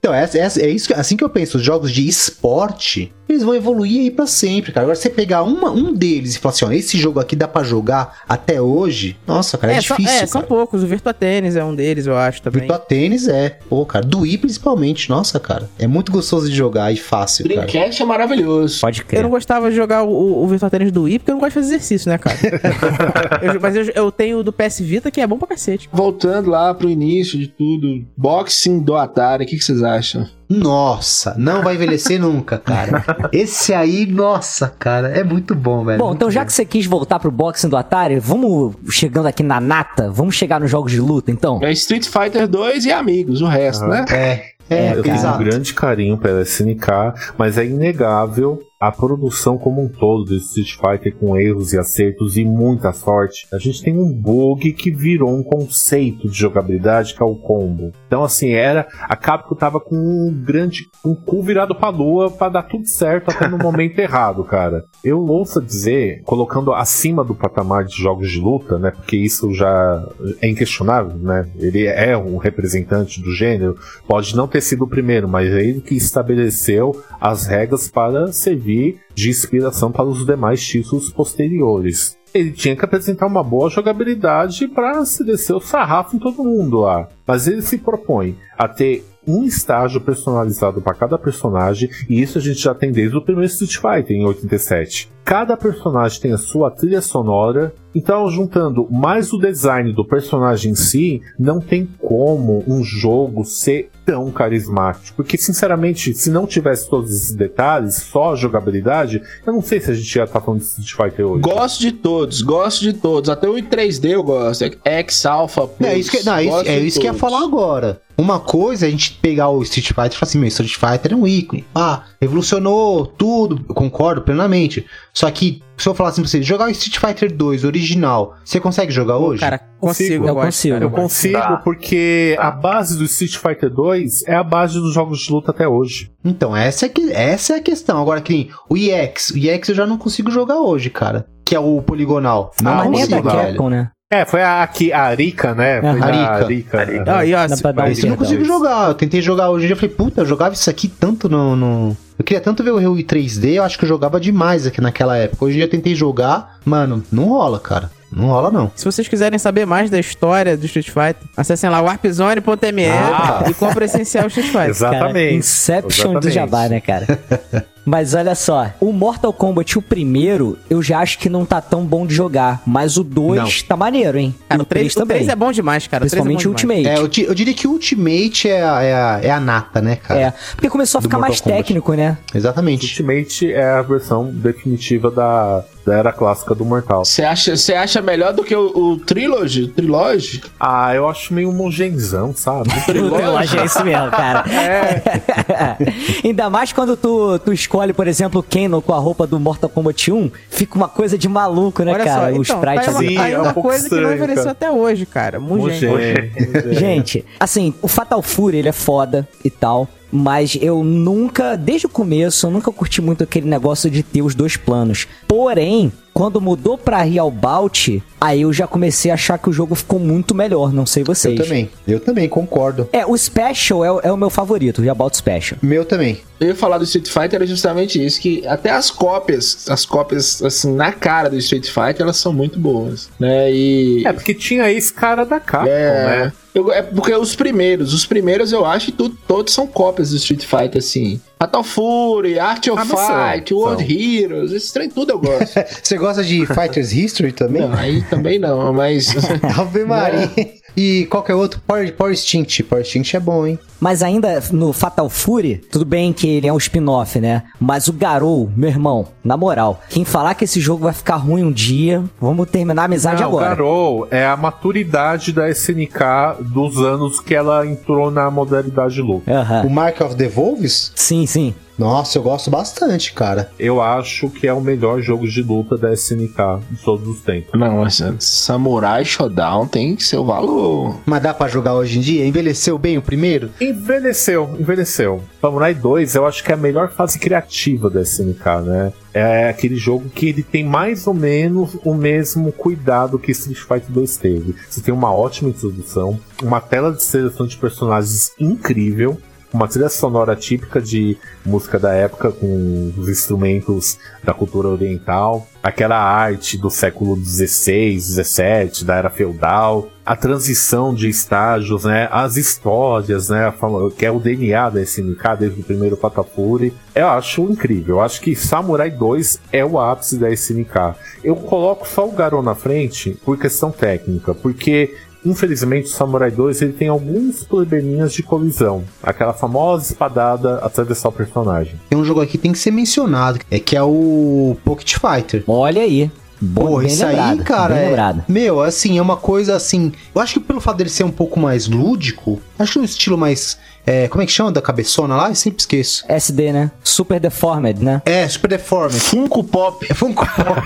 Então, é, é, é isso, que- assim que eu penso, os jogos de esporte, eles vão evoluir aí pra sempre, cara. Agora, você pegar uma, um deles e falar assim, ó, esse jogo aqui dá pra jogar até hoje, nossa, cara, é, são- difícil, é, são cara. poucos. O Virtua Tênis é um deles, eu acho também. Virtua Tênis é, pô, cara, do Wii principalmente, nossa, cara, é muito gostoso de jogar e fácil, cara. Dreamcast é maravilhoso. Pode Eu crer. não gostava de jogar o, o, o Virtua Tênis do Wii porque eu não gosto de fazer exercício, né, cara? Eu- mas eu, eu tenho o do PS Vita que é bom pra cacete. Voltando lá pro início de tudo, boxing do Atari, o que, que vocês acham? Nossa, não vai envelhecer nunca, cara. Esse aí, nossa, cara, é muito bom, velho. Bom, então já que você quis voltar pro boxing do Atari, vamos chegando aqui na nata, vamos chegar nos jogos de luta, então? É Street Fighter 2 e amigos, o resto, né? É, é, eu tenho um grande carinho pela SNK, mas é inegável a produção como um todo do Street Fighter com erros e acertos e muita sorte. A gente tem um bug que virou um conceito de jogabilidade que é o combo. Então assim, era a Capcom tava com um grande um cu virado pra lua pra dar tudo certo até no momento errado, cara. Eu ouço dizer, colocando acima do patamar de jogos de luta, né? Porque isso já é inquestionável, né? Ele é um representante do gênero, pode não ter sido o primeiro, mas é ele que estabeleceu as regras para servir de inspiração para os demais títulos posteriores. Ele tinha que apresentar uma boa jogabilidade para se descer o sarrafo em todo mundo lá. Mas ele se propõe a ter um estágio personalizado para cada personagem, e isso a gente já tem desde o primeiro Street Fighter em 87. Cada personagem tem a sua trilha sonora, então juntando mais o design do personagem em si, não tem como um jogo ser tão carismático. Porque, sinceramente, se não tivesse todos esses detalhes, só a jogabilidade, eu não sei se a gente ia estar falando de Street Fighter hoje. Gosto de todos, gosto de todos. Até o em 3D eu gosto. X, Alpha, Plus. É isso que, não, é isso, é isso que eu ia falar agora. Uma coisa é a gente pegar o Street Fighter e falar assim, meu, Street Fighter é um ícone. Ah, revolucionou tudo, eu concordo plenamente. Só que, se eu falar assim pra você, jogar o Street Fighter 2 original, você consegue jogar hoje? Cara, consigo, Eu consigo. cara, Eu consigo, Tá. porque a base do Street Fighter 2 é a base dos jogos de luta até hoje. Então, essa é, que, essa é a questão. Agora, que o EX. O EX eu já não consigo jogar hoje, cara. Que é o poligonal. Não Ah, mas nem é da. Capcom, né? É, foi a, aqui, a Arika, né? Foi Aham. da Arica. Arica. Arica. aham. Ah, e um Esse eu não consigo jogar. Eu tentei jogar hoje em dia. Eu falei, puta, eu jogava isso aqui tanto no. no- Eu queria tanto ver o Rio 3D. Eu acho que eu jogava demais aqui naquela época. Hoje em dia eu tentei jogar. Mano, não rola, cara. Não rola, não. Se vocês quiserem saber mais da história do Street Fighter, acessem lá warpzone.me Ah. e compre o essencial Street Fighter. Cara, Exatamente. Inception do Exatamente. Jabá, né, cara? Mas olha só, o Mortal Kombat, o primeiro, eu já acho que não tá tão bom de jogar. Mas o 2 tá maneiro, hein? Cara, e o 3, o 3 é bom demais, cara. O 3 é bom Principalmente o demais. Ultimate. É, eu, eu diria que o Ultimate é a, é a, é a nata, né, cara? É, porque começou a ficar Mortal mais Kombat. técnico, né? Exatamente. Ultimate é a versão definitiva da, da era clássica do Mortal. Você acha, você acha melhor do que o, o Trilogy? O Trilogy? Ah, eu acho meio homogenzão, sabe? O relógio é isso mesmo, cara. Ainda mais quando tu, tu escolhe, por exemplo, o Kano com a roupa do Mortal Kombat 1, fica uma coisa de maluco, né, Olha cara? só, o então, sprite tá aí uma, tá aí é um uma coisa que não estranho, envelheceu cara. até hoje, cara. Mugente. Homogêneo. Gente, assim, o Fatal Fury, ele é foda e tal. Mas eu nunca, desde o começo, eu nunca curti muito aquele negócio de ter os dois planos. Porém, quando mudou pra Real Bout, aí eu já comecei a achar que o jogo ficou muito melhor, não sei Eu vocês. também. Eu também, concordo. É, o Special é, o- é o meu favorito, o Real Bout Special. Meu também. Eu ia falar do Street Fighter é justamente isso, que até as cópias, as cópias, assim, na cara do Street Fighter, elas são muito boas, né? E... É, porque tinha esse cara da Capcom, É, né? Eu- é porque os primeiros, os primeiros eu acho que todos são cópias do Street Fighter, assim. Fatal Fury, Art of Ah, mas são, Fight, World são. Heroes, esse trem tudo eu gosto. Você gosta de Fighters History também? não, aí também não, mas. Ave Maria. E qual que é outro? Power, Power Instinct. Power Instinct é bom, hein? Mas ainda no Fatal Fury, tudo bem que ele é um spin-off, né? Mas o Garou, meu irmão, na moral, quem falar que esse jogo vai ficar ruim um dia, vamos terminar a amizade Não, agora. Garou é a maturidade da SNK dos anos que ela entrou na modalidade. Aham. O Mark of the Wolves? Sim, sim. Nossa, eu gosto bastante, cara. Eu acho que é o melhor jogo de luta da SNK de todos os tempos. Não, mas Samurai Showdown tem seu valor. Mas dá pra jogar hoje em dia? Envelheceu bem o primeiro? Envelheceu, envelheceu. Samurai 2 eu acho que é a melhor fase criativa da SNK, né? É aquele jogo que ele tem mais ou menos o mesmo cuidado que Street Fighter 2 teve. Você tem uma ótima introdução, uma tela de seleção de personagens incrível, uma trilha sonora típica de música da época com os instrumentos da cultura oriental, aquela arte do século XVI, XVII, da era feudal, a transição de estágios, né, as histórias, né, que é o DNA da SNK desde o primeiro Patapuri. Eu acho incrível. Eu acho que Samurai 2 é o ápice da SNK. Eu coloco só o Garou na frente por questão técnica, porque Infelizmente, o Samurai 2 ele tem alguns probleminhas de colisão. Aquela famosa espadada atravessar o personagem. Tem um jogo aqui que tem que ser mencionado, é que é o Pocket Fighter. Olha aí. Pô, bem isso lembrado, aí, cara, é, meu, assim, é uma coisa assim. Eu acho que pelo fato dele ser um pouco mais lúdico, acho que um estilo mais. É, como é que chama da cabeçona lá? Eu sempre esqueço. SD, né? Super Deformed, né? É, Super Deformed. Funko Pop. É Funko Pop.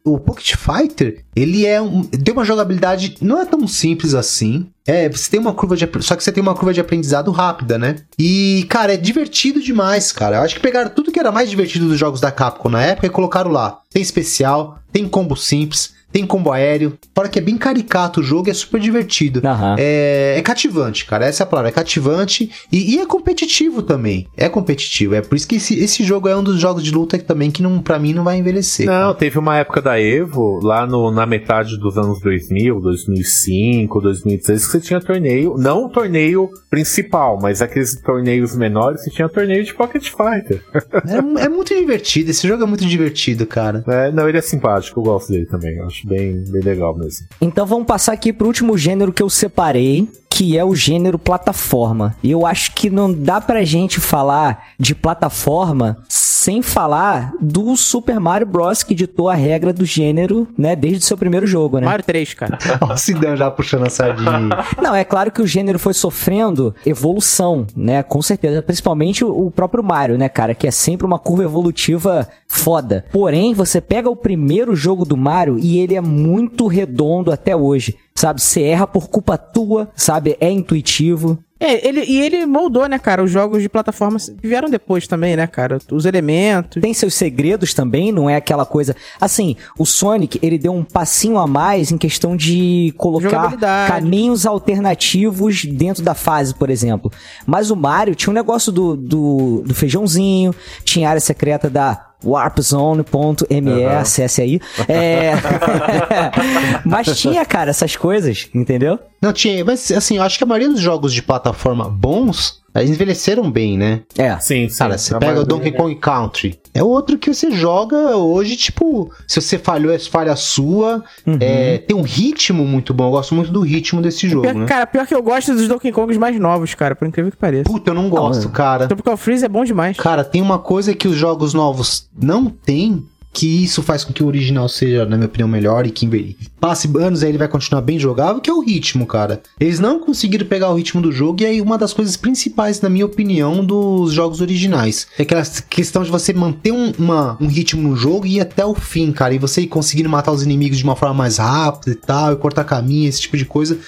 o Pocket Fighter, ele é um, tem uma jogabilidade não é tão simples assim. É, você tem uma curva de só que você tem uma curva de aprendizado rápida, né? E cara, é divertido demais, cara. Eu acho que pegaram tudo que era mais divertido dos jogos da Capcom na época e colocaram lá. Tem especial, tem combo simples, tem combo aéreo. Fora que é bem caricato o jogo e é super divertido. Aham. É, é cativante, cara. Essa é a palavra. É cativante e, e é competitivo também. É competitivo. É por isso que esse, esse jogo é um dos jogos de luta que também que não, pra mim não vai envelhecer. Não, teve uma época da Evo, lá no- na metade dos anos 2000, 2005, 2016, que você tinha torneio, não o torneio principal, mas aqueles torneios menores, você tinha torneio de Pocket Fighter. É, é muito divertido. Esse jogo é muito divertido, cara. É, não, ele é simpático, eu gosto dele também, eu acho bem, bem legal mesmo. Então vamos passar aqui pro último gênero que eu separei, que é o gênero plataforma. E eu acho que não dá pra gente falar de plataforma sem falar do Super Mario Bros. que ditou a regra do gênero, né, desde o seu primeiro jogo, né? Mario 3, cara. O Sidão já puxando a sardinha. Não, é claro que o gênero foi sofrendo evolução, né? Com certeza. Principalmente o o próprio Mario, né, cara? Que é sempre uma curva evolutiva foda. Porém, você pega o primeiro jogo do Mario e ele é muito redondo até hoje. Sabe? Você erra por culpa tua, sabe? É intuitivo. É, ele, e ele moldou, né, cara, os jogos de plataforma vieram depois também, né, cara? Os elementos. Tem seus segredos também, não é aquela coisa. Assim, o Sonic, ele deu um passinho a mais em questão de colocar caminhos alternativos dentro da fase, por exemplo. Mas o Mario tinha um negócio do, do, do feijãozinho, tinha área secreta da warpzone.me, Aham. acesse aí. É... Mas tinha, cara, essas coisas, entendeu? Não tinha, mas assim, eu acho que a maioria dos jogos de plataforma bons, eles envelheceram bem, né? É. Sim, sim. Cara, você pega o Donkey Kong Country. É outro que você joga hoje, tipo, se você falhou, é falha sua. É, tem um ritmo muito bom. Eu gosto muito do ritmo desse jogo, Pior- né? Cara, pior que eu gosto dos Donkey Kongs mais novos, cara, por incrível que pareça. Puta, eu não gosto, cara. Tropical Freeze é bom demais. Cara, tem uma coisa que os jogos novos não têm, que isso faz com que o original seja, na minha opinião, melhor e que passe anos aí ele vai continuar bem jogável, que é o ritmo, cara. Eles não conseguiram pegar o ritmo do jogo e aí uma das coisas principais, na minha opinião, dos jogos originais. É aquela questão de você manter um, uma- um ritmo no jogo e ir até o fim, cara. E você conseguindo matar os inimigos de uma forma mais rápida e tal, e cortar caminho, esse tipo de coisa.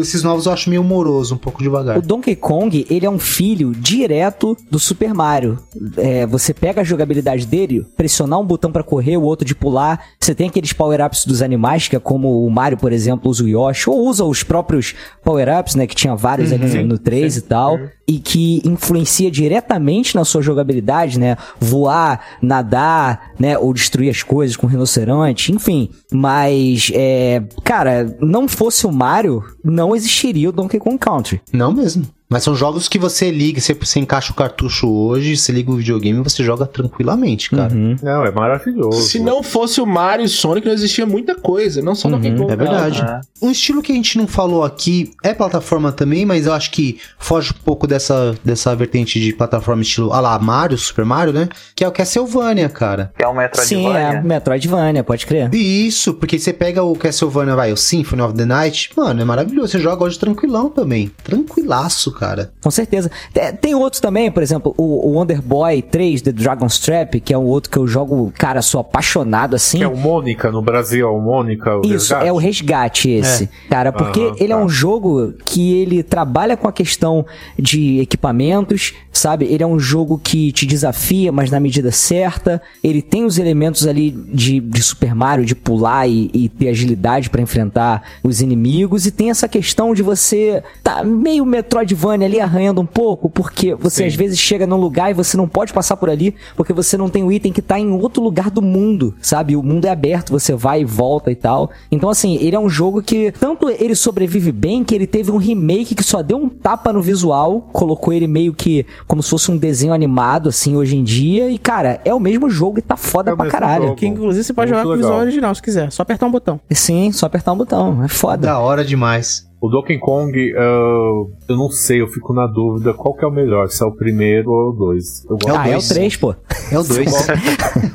Esses novos eu acho meio moroso, um pouco devagar. O Donkey Kong, ele é um filho direto do Super Mario. É, você pega a jogabilidade dele, pressionar um botão pra correr, o outro de pular. Você tem aqueles power-ups dos animais, que é como o Mario, por exemplo, usa o Yoshi, ou usa os próprios power-ups, né? Que tinha vários ali no, no 3 e tal. E que influencia diretamente na sua jogabilidade, né? Voar, nadar, né? Ou destruir as coisas com rinoceronte, enfim. Mas, é, cara, não fosse o Mario, não existiria o Donkey Kong Country. Não mesmo. Mas são jogos que você liga, você, você encaixa o cartucho hoje, você liga o videogame e você joga tranquilamente, cara. Uhum. Não, é maravilhoso. Se não fosse o Mario e Sonic, não existia muita coisa. Não só Uhum, Donkey Kong. É verdade. É. Um estilo que a gente não falou aqui é plataforma também, mas eu acho que foge um pouco dessa, dessa vertente de plataforma estilo, ah lá, Mario, Super Mario, né? Que é o Castlevania, cara. Que é o Sim, é Metroidvania. Metroidvania, pode crer. Isso, porque você pega o Castlevania, vai, o Symphony of the Night, mano, é maravilhoso. Você joga hoje tranquilão também. Tranquilaço, cara. Com certeza. Tem, tem outros também, por exemplo, o, Wonder Boy 3, The Dragon's Trap, que é um outro que eu jogo, cara, sou apaixonado assim. É o Mônica no Brasil, é o Mônica. O Isso, Resgate? é o resgate esse. Cara, porque Aham, ele é tá. um jogo que ele trabalha com a questão de equipamentos, sabe? Ele é um jogo que te desafia, mas na medida certa. Ele tem os elementos ali de, de Super Mario, de pular e, e ter agilidade pra enfrentar os inimigos. E tem essa questão de você tá meio Metroidvania ali arranhando um pouco, porque você Sim. às vezes chega num lugar e você não pode passar por ali, porque você não tem o item que tá em outro lugar do mundo, sabe? O mundo é aberto, você vai e volta e tal. Então, assim, ele é um jogo que tanto ele sobrevive bem que ele teve um remake que só deu um tapa no visual, colocou ele meio que como se fosse um desenho animado, assim, hoje em dia. E, cara, é o mesmo jogo e tá foda É pra caralho. jogo. Que inclusive você pode Muito jogar com o visual original se quiser. Só apertar um botão. Sim, só apertar um botão. É foda. Da hora demais. O Donkey Kong, ah, eu não sei, eu fico na dúvida qual que é o melhor, se é o primeiro ou o dois. Eu gosto, o ah, é o dois. 3, pô. É o 2.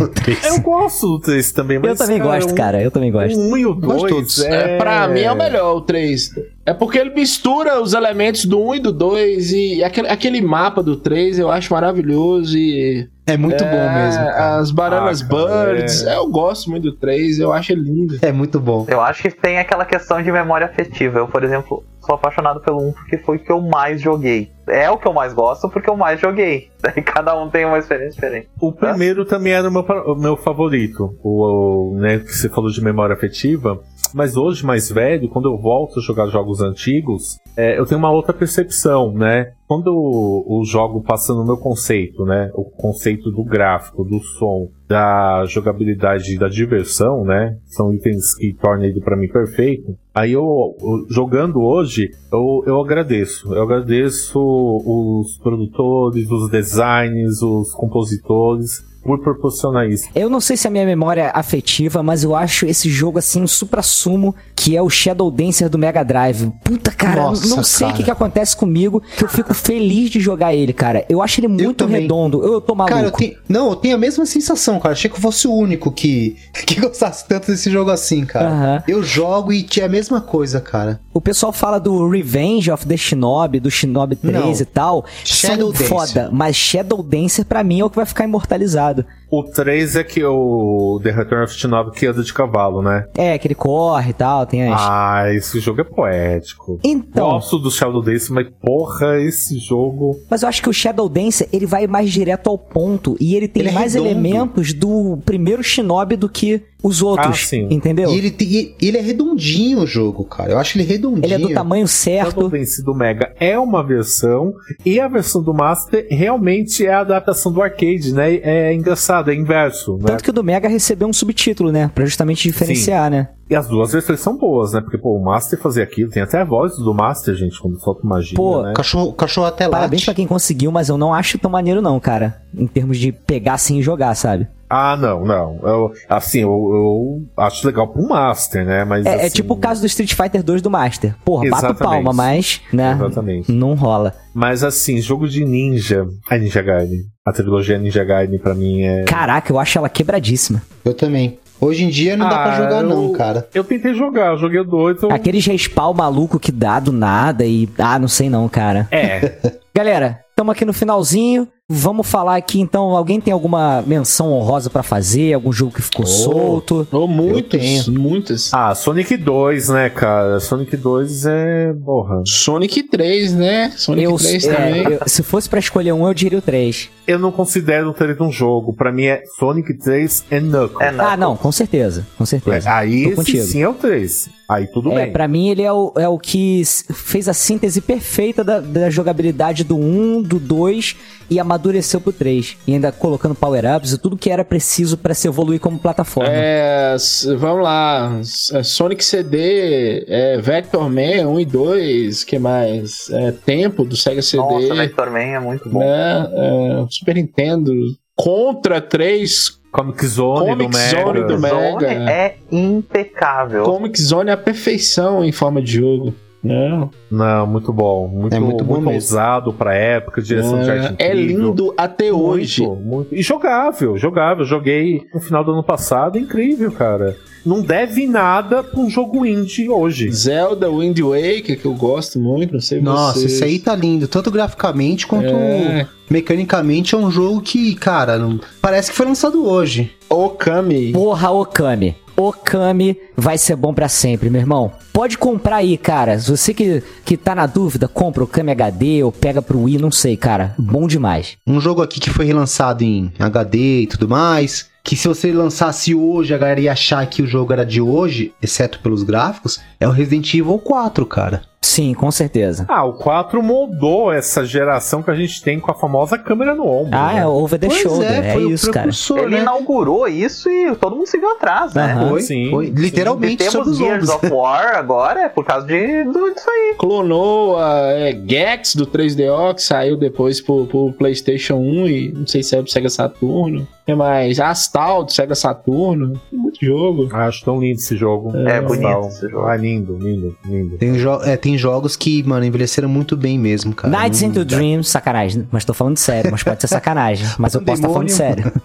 o 3. eu gosto desse também, mas. Eu também gosto, um- cara. Eu também gosto. O um e o Gosto dois. todos. É, pra mim é o melhor, o 3. É porque ele mistura os elementos do 1 e do 2 e aquele, aquele mapa do 3 eu acho maravilhoso e... É muito é, bom mesmo, cara. As Bananas Ah, Birds, é. eu gosto muito do 3, eu acho ele lindo. É muito bom. Eu acho que tem aquela questão de memória afetiva. Eu, por exemplo, sou apaixonado pelo 1 porque foi o que eu mais joguei. É o que eu mais gosto porque eu mais joguei. Daí cada um tem uma experiência diferente. O primeiro também era o meu, o meu favorito. O, o, né, que você falou de memória afetiva. Mas hoje, mais velho, quando eu volto a jogar jogos antigos, é, eu tenho uma outra percepção, né? Quando o, o jogo passa no meu conceito, né? O conceito do gráfico, do som, da jogabilidade e da diversão, né? São itens que tornam ele pra mim perfeito. Aí eu, eu- jogando hoje, eu, eu agradeço. Eu agradeço os produtores, os designs, os compositores por proporcionar isso. Eu não sei se é a minha memória é afetiva, mas eu acho esse jogo assim um supra-sumo, que é o Shadow Dancer do Mega Drive. Puta, cara, Nossa, não sei o que, que acontece comigo, que eu fico feliz de jogar ele, cara. Eu acho ele muito também. redondo. Eu tô maluco. Cara, eu tenho, não, eu tenho a mesma sensação, cara. Achei que eu fosse o único que, que gostasse tanto desse jogo assim, cara. Aham. Eu jogo e é a mesma coisa, cara. O pessoal fala do Revenge of the Shinobi, do Shinobi 3 Não. e tal. Shadow Dancer. foda, mas Shadow Dancer pra mim é o que vai ficar imortalizado. O 3 é que o The Return of Shinobi que anda de cavalo, né? É, que ele corre e tal, tem as... Ah, esse jogo é poético. Então, Gosto do Shadow Dance, mas porra, esse jogo. mas eu acho que o Shadow Dancer, ele vai mais direto ao ponto e ele tem Ele é mais redondo. elementos do primeiro Shinobi do que os outros, Ah, sim. entendeu? E ele, tem- ele é redondinho o jogo, cara. Eu acho ele redondinho. Ele é do tamanho Shadow certo. Dance do Mega é uma versão e a versão do Master realmente é a adaptação do arcade, né? É engraçado, é inverso, né? Tanto que o do Mega recebeu um subtítulo, né? Pra justamente diferenciar, né? E as duas versões são boas, né? Porque, pô, o Master fazia aquilo, tem até a voz do Master, gente, quando solta magia, Pô, né? O cachorro, o cachorro até Parabéns pra quem conseguiu, mas eu não acho tão maneiro não, cara. Em termos de pegar assim e jogar, sabe? Ah, não, não. Eu, assim, eu, eu acho legal pro Master, né? Mas, É, é assim, tipo o caso do Street Fighter 2 do Master. Porra, bato Exatamente. palma, mas, né? Exatamente. Não rola. Mas assim, jogo de ninja. A Ninja Gaiden. A trilogia Ninja Gaiden pra mim é. Caraca, eu acho ela quebradíssima. Eu também. Hoje em dia não dá pra Ah, jogar, eu- não, cara. Eu tentei jogar, eu joguei o dois. Eu... Aqueles respawn maluco que dá do nada e. Ah, não sei não, cara. É. Galera, estamos aqui no finalzinho. Vamos falar aqui então. Alguém tem alguma menção honrosa pra fazer? Algum jogo que ficou solto? Oh, muitos, muitas. Ah, Sonic 2, né, cara? Sonic 2 é. Porra. Sonic 3, né? Sonic Eu, 3 é, também. eu- se fosse pra escolher um, eu diria o 3. Eu não considero ter um jogo. Pra mim é Sonic 3 e Knuckles. É, não. Ah, não, com certeza. Com certeza. É, aí sim é o 3. Aí tudo É, bem. pra mim ele é o, é o que fez a síntese perfeita da, da jogabilidade do 1, do 2 e amadureceu pro 3. E ainda colocando power-ups e tudo que era preciso pra se evoluir como plataforma. É, vamos lá. É, Sonic CD, é, Vector Man 1 e 2, que mais? É, Tempo do Sega CD. Nossa, Vector Man é muito bom. né? É, Super Nintendo. Contra 3, Comic Zone Comic do Mega. Zone do Mega. Zone é impecável. Comic Zone é a perfeição em forma de jogo. Né? Não, muito bom. Muito, É muito bom ousado pra época, direção de arte É, é incrível. lindo até hoje. Muito, muito. E jogável, jogável. Joguei no final do ano passado, incrível, cara. Não deve nada pra um jogo indie hoje. Zelda Wind Waker, que eu gosto muito, não sei Nossa, vocês. esse aí tá lindo, tanto graficamente quanto É. mecanicamente. É um jogo que, cara, não- parece que foi lançado hoje. Okami. Porra, Okami. Okami vai ser bom pra sempre, meu irmão. Pode comprar aí, cara. Se você que, que tá na dúvida, compra o Okami HD ou pega pro Wii, não sei, cara. Bom demais. Um jogo aqui que foi relançado em HD e tudo mais. Que se você lançasse hoje, a galera ia achar que o jogo era de hoje, exceto pelos gráficos, é o Resident Evil 4, cara. Sim, com certeza. Ah, o 4 moldou essa geração que a gente tem com a famosa câmera no ombro. Ah, né? é over the shoulder. É, foi isso, o cara. Ele né? inaugurou isso e todo mundo seguiu atrás, né? Aham. Foi, sim, foi. sim. E Literalmente sobre temos os Gears of War agora é por causa de, do, disso aí. Clonou a é, Gex do 3DO, que saiu depois pro, pro PlayStation 1 e não sei se é pro Sega Saturno. Que mais? Astal do Sega Saturno. Tem muito jogo. Ah, Acho tão lindo esse jogo. É, bonito Tal. esse jogo. Ah, lindo, lindo, lindo. Tem, jo- é, tem jogos que, mano, envelheceram muito bem mesmo, cara. Nights Não- into Dreams, sacanagem. Mas tô falando sério, mas pode ser sacanagem. Mas eu posso estar falando Pandemônio. sério.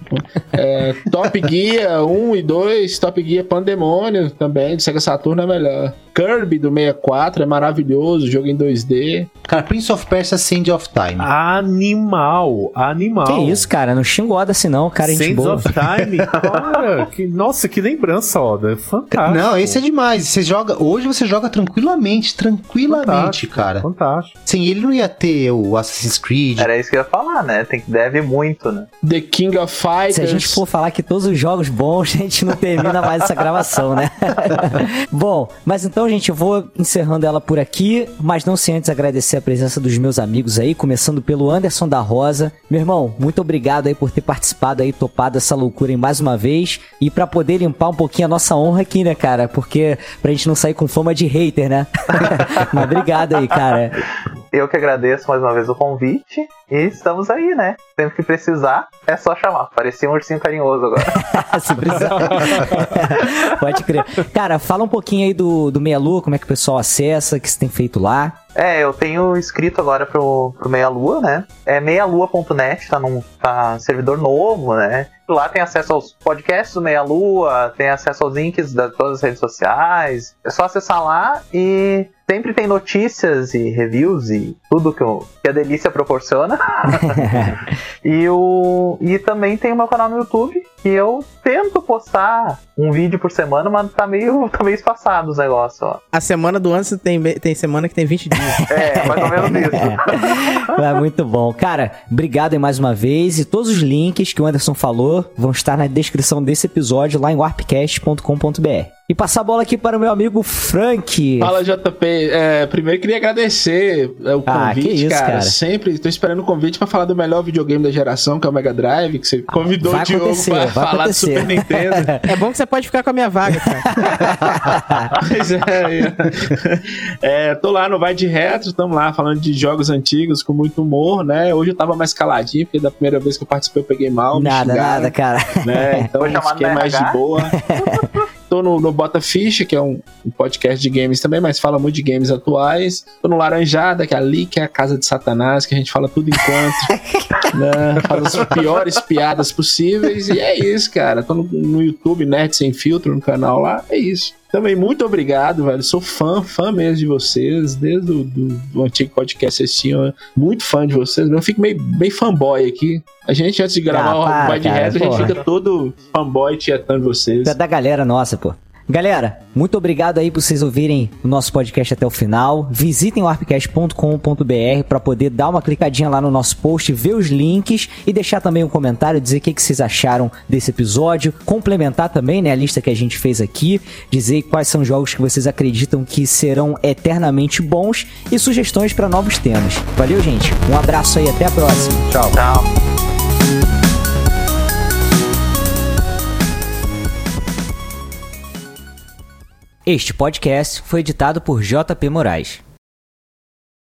É, Top Gear 1 e 2, Top Gear Pandemônio também, do Sega Saturno é melhor. Kirby do 64 é maravilhoso, jogo em 2D. Cara, Prince of Persia Sand of Time. Animal, animal. Que isso, cara? Não xingo assim não, cara, gente Sands boa. of Time, cara, que, nossa, que lembrança, Oda, é fantástico. Não, esse é demais. Você joga, hoje você joga tranquilamente, tranquilamente, Fantástico, cara. Fantástico. Sem ele não ia ter o Assassin's Creed. Era isso que eu ia falar, né? Tem que deve muito, né? The King of Fighters. Se a gente for falar que todos os jogos bons, a gente não termina mais essa gravação, né? Bom, mas então, gente, eu vou encerrando ela por aqui, mas não sem antes agradecer a presença dos meus amigos aí, começando pelo Anderson da Rosa. Meu irmão, muito obrigado aí por ter participado aí, topado essa loucura em mais uma vez e pra poder limpar um pouquinho a nossa honra aqui, né, cara? Porque pra gente não sair com fama de hater, né? mas obrigado aí, cara. Eu que agradeço mais uma vez o convite e estamos aí, né? Sempre que precisar, é só chamar. Parecia um ursinho carinhoso agora. Se precisar. Pode crer. Cara, fala um pouquinho aí do, do Meia Lua, como é que o pessoal acessa, o que você tem feito lá. É, eu tenho escrito agora pro, pro Meia Lua, né? É meialua.net, tá num tá servidor novo, né? Lá tem acesso aos podcasts do Meia Lua, tem acesso aos links de todas as redes sociais. É só acessar lá e sempre tem notícias e reviews e tudo que, o- que a delícia proporciona. e, o, e também tem o meu canal no YouTube, que eu tento postar um vídeo por semana, mas tá meio, tá meio espaçado os negócios, ó. A semana do ano você tem, tem semana que tem 20 dias. É, mais ou menos isso. É muito bom. Cara, obrigado aí mais uma vez. E todos os links que o Anderson falou vão estar na descrição desse episódio lá em warpcast.com.br. E passar a bola aqui para o meu amigo Frank. Fala, JP. É, primeiro queria agradecer é, o Ah, convite, que isso, cara. cara. Sempre tô esperando o convite pra falar do melhor videogame da geração, que é o Mega Drive, que você convidou vai o Diogo vai falar do. Super Nintendo. É bom que você pode ficar com a minha vaga, cara. Pois é, é, tô lá no Vai de Retro, estamos lá falando de jogos antigos com muito humor, né? Hoje eu tava mais caladinho, porque da primeira vez que eu participei eu peguei mal, me nada, xingaram, nada, cara. né? Então chamado fiquei mais de boa. Tô no, no Bota Ficha, que é um, um podcast de games também, mas fala muito de games atuais. Tô no Laranjada, que é ali, que é a casa de Satanás, que a gente fala tudo enquanto, né? Faz as piores piadas possíveis. E é isso, cara. Tô no, no YouTube, Nerd Sem Filtro, no canal lá. É isso. Também muito obrigado, velho. Sou fã, fã mesmo de vocês. Desde o do, do antigo podcast assim, muito fã de vocês. Eu fico meio bem fanboy aqui. A gente, antes de gravar Ah, o Vai de Reto, a gente fica todo fanboy tietando vocês. É da galera nossa, pô. Galera, muito obrigado aí por vocês ouvirem o nosso podcast até o final. Visitem o arpcast.com.br para poder dar uma clicadinha lá no nosso post, ver os links e deixar também um comentário, dizer o que, que vocês acharam desse episódio, complementar também né, a lista que a gente fez aqui, dizer quais são os jogos que vocês acreditam que serão eternamente bons e sugestões para novos temas. Valeu, gente. Um abraço aí, até a próxima. Tchau. Tchau. Este podcast foi editado por JP Moraes.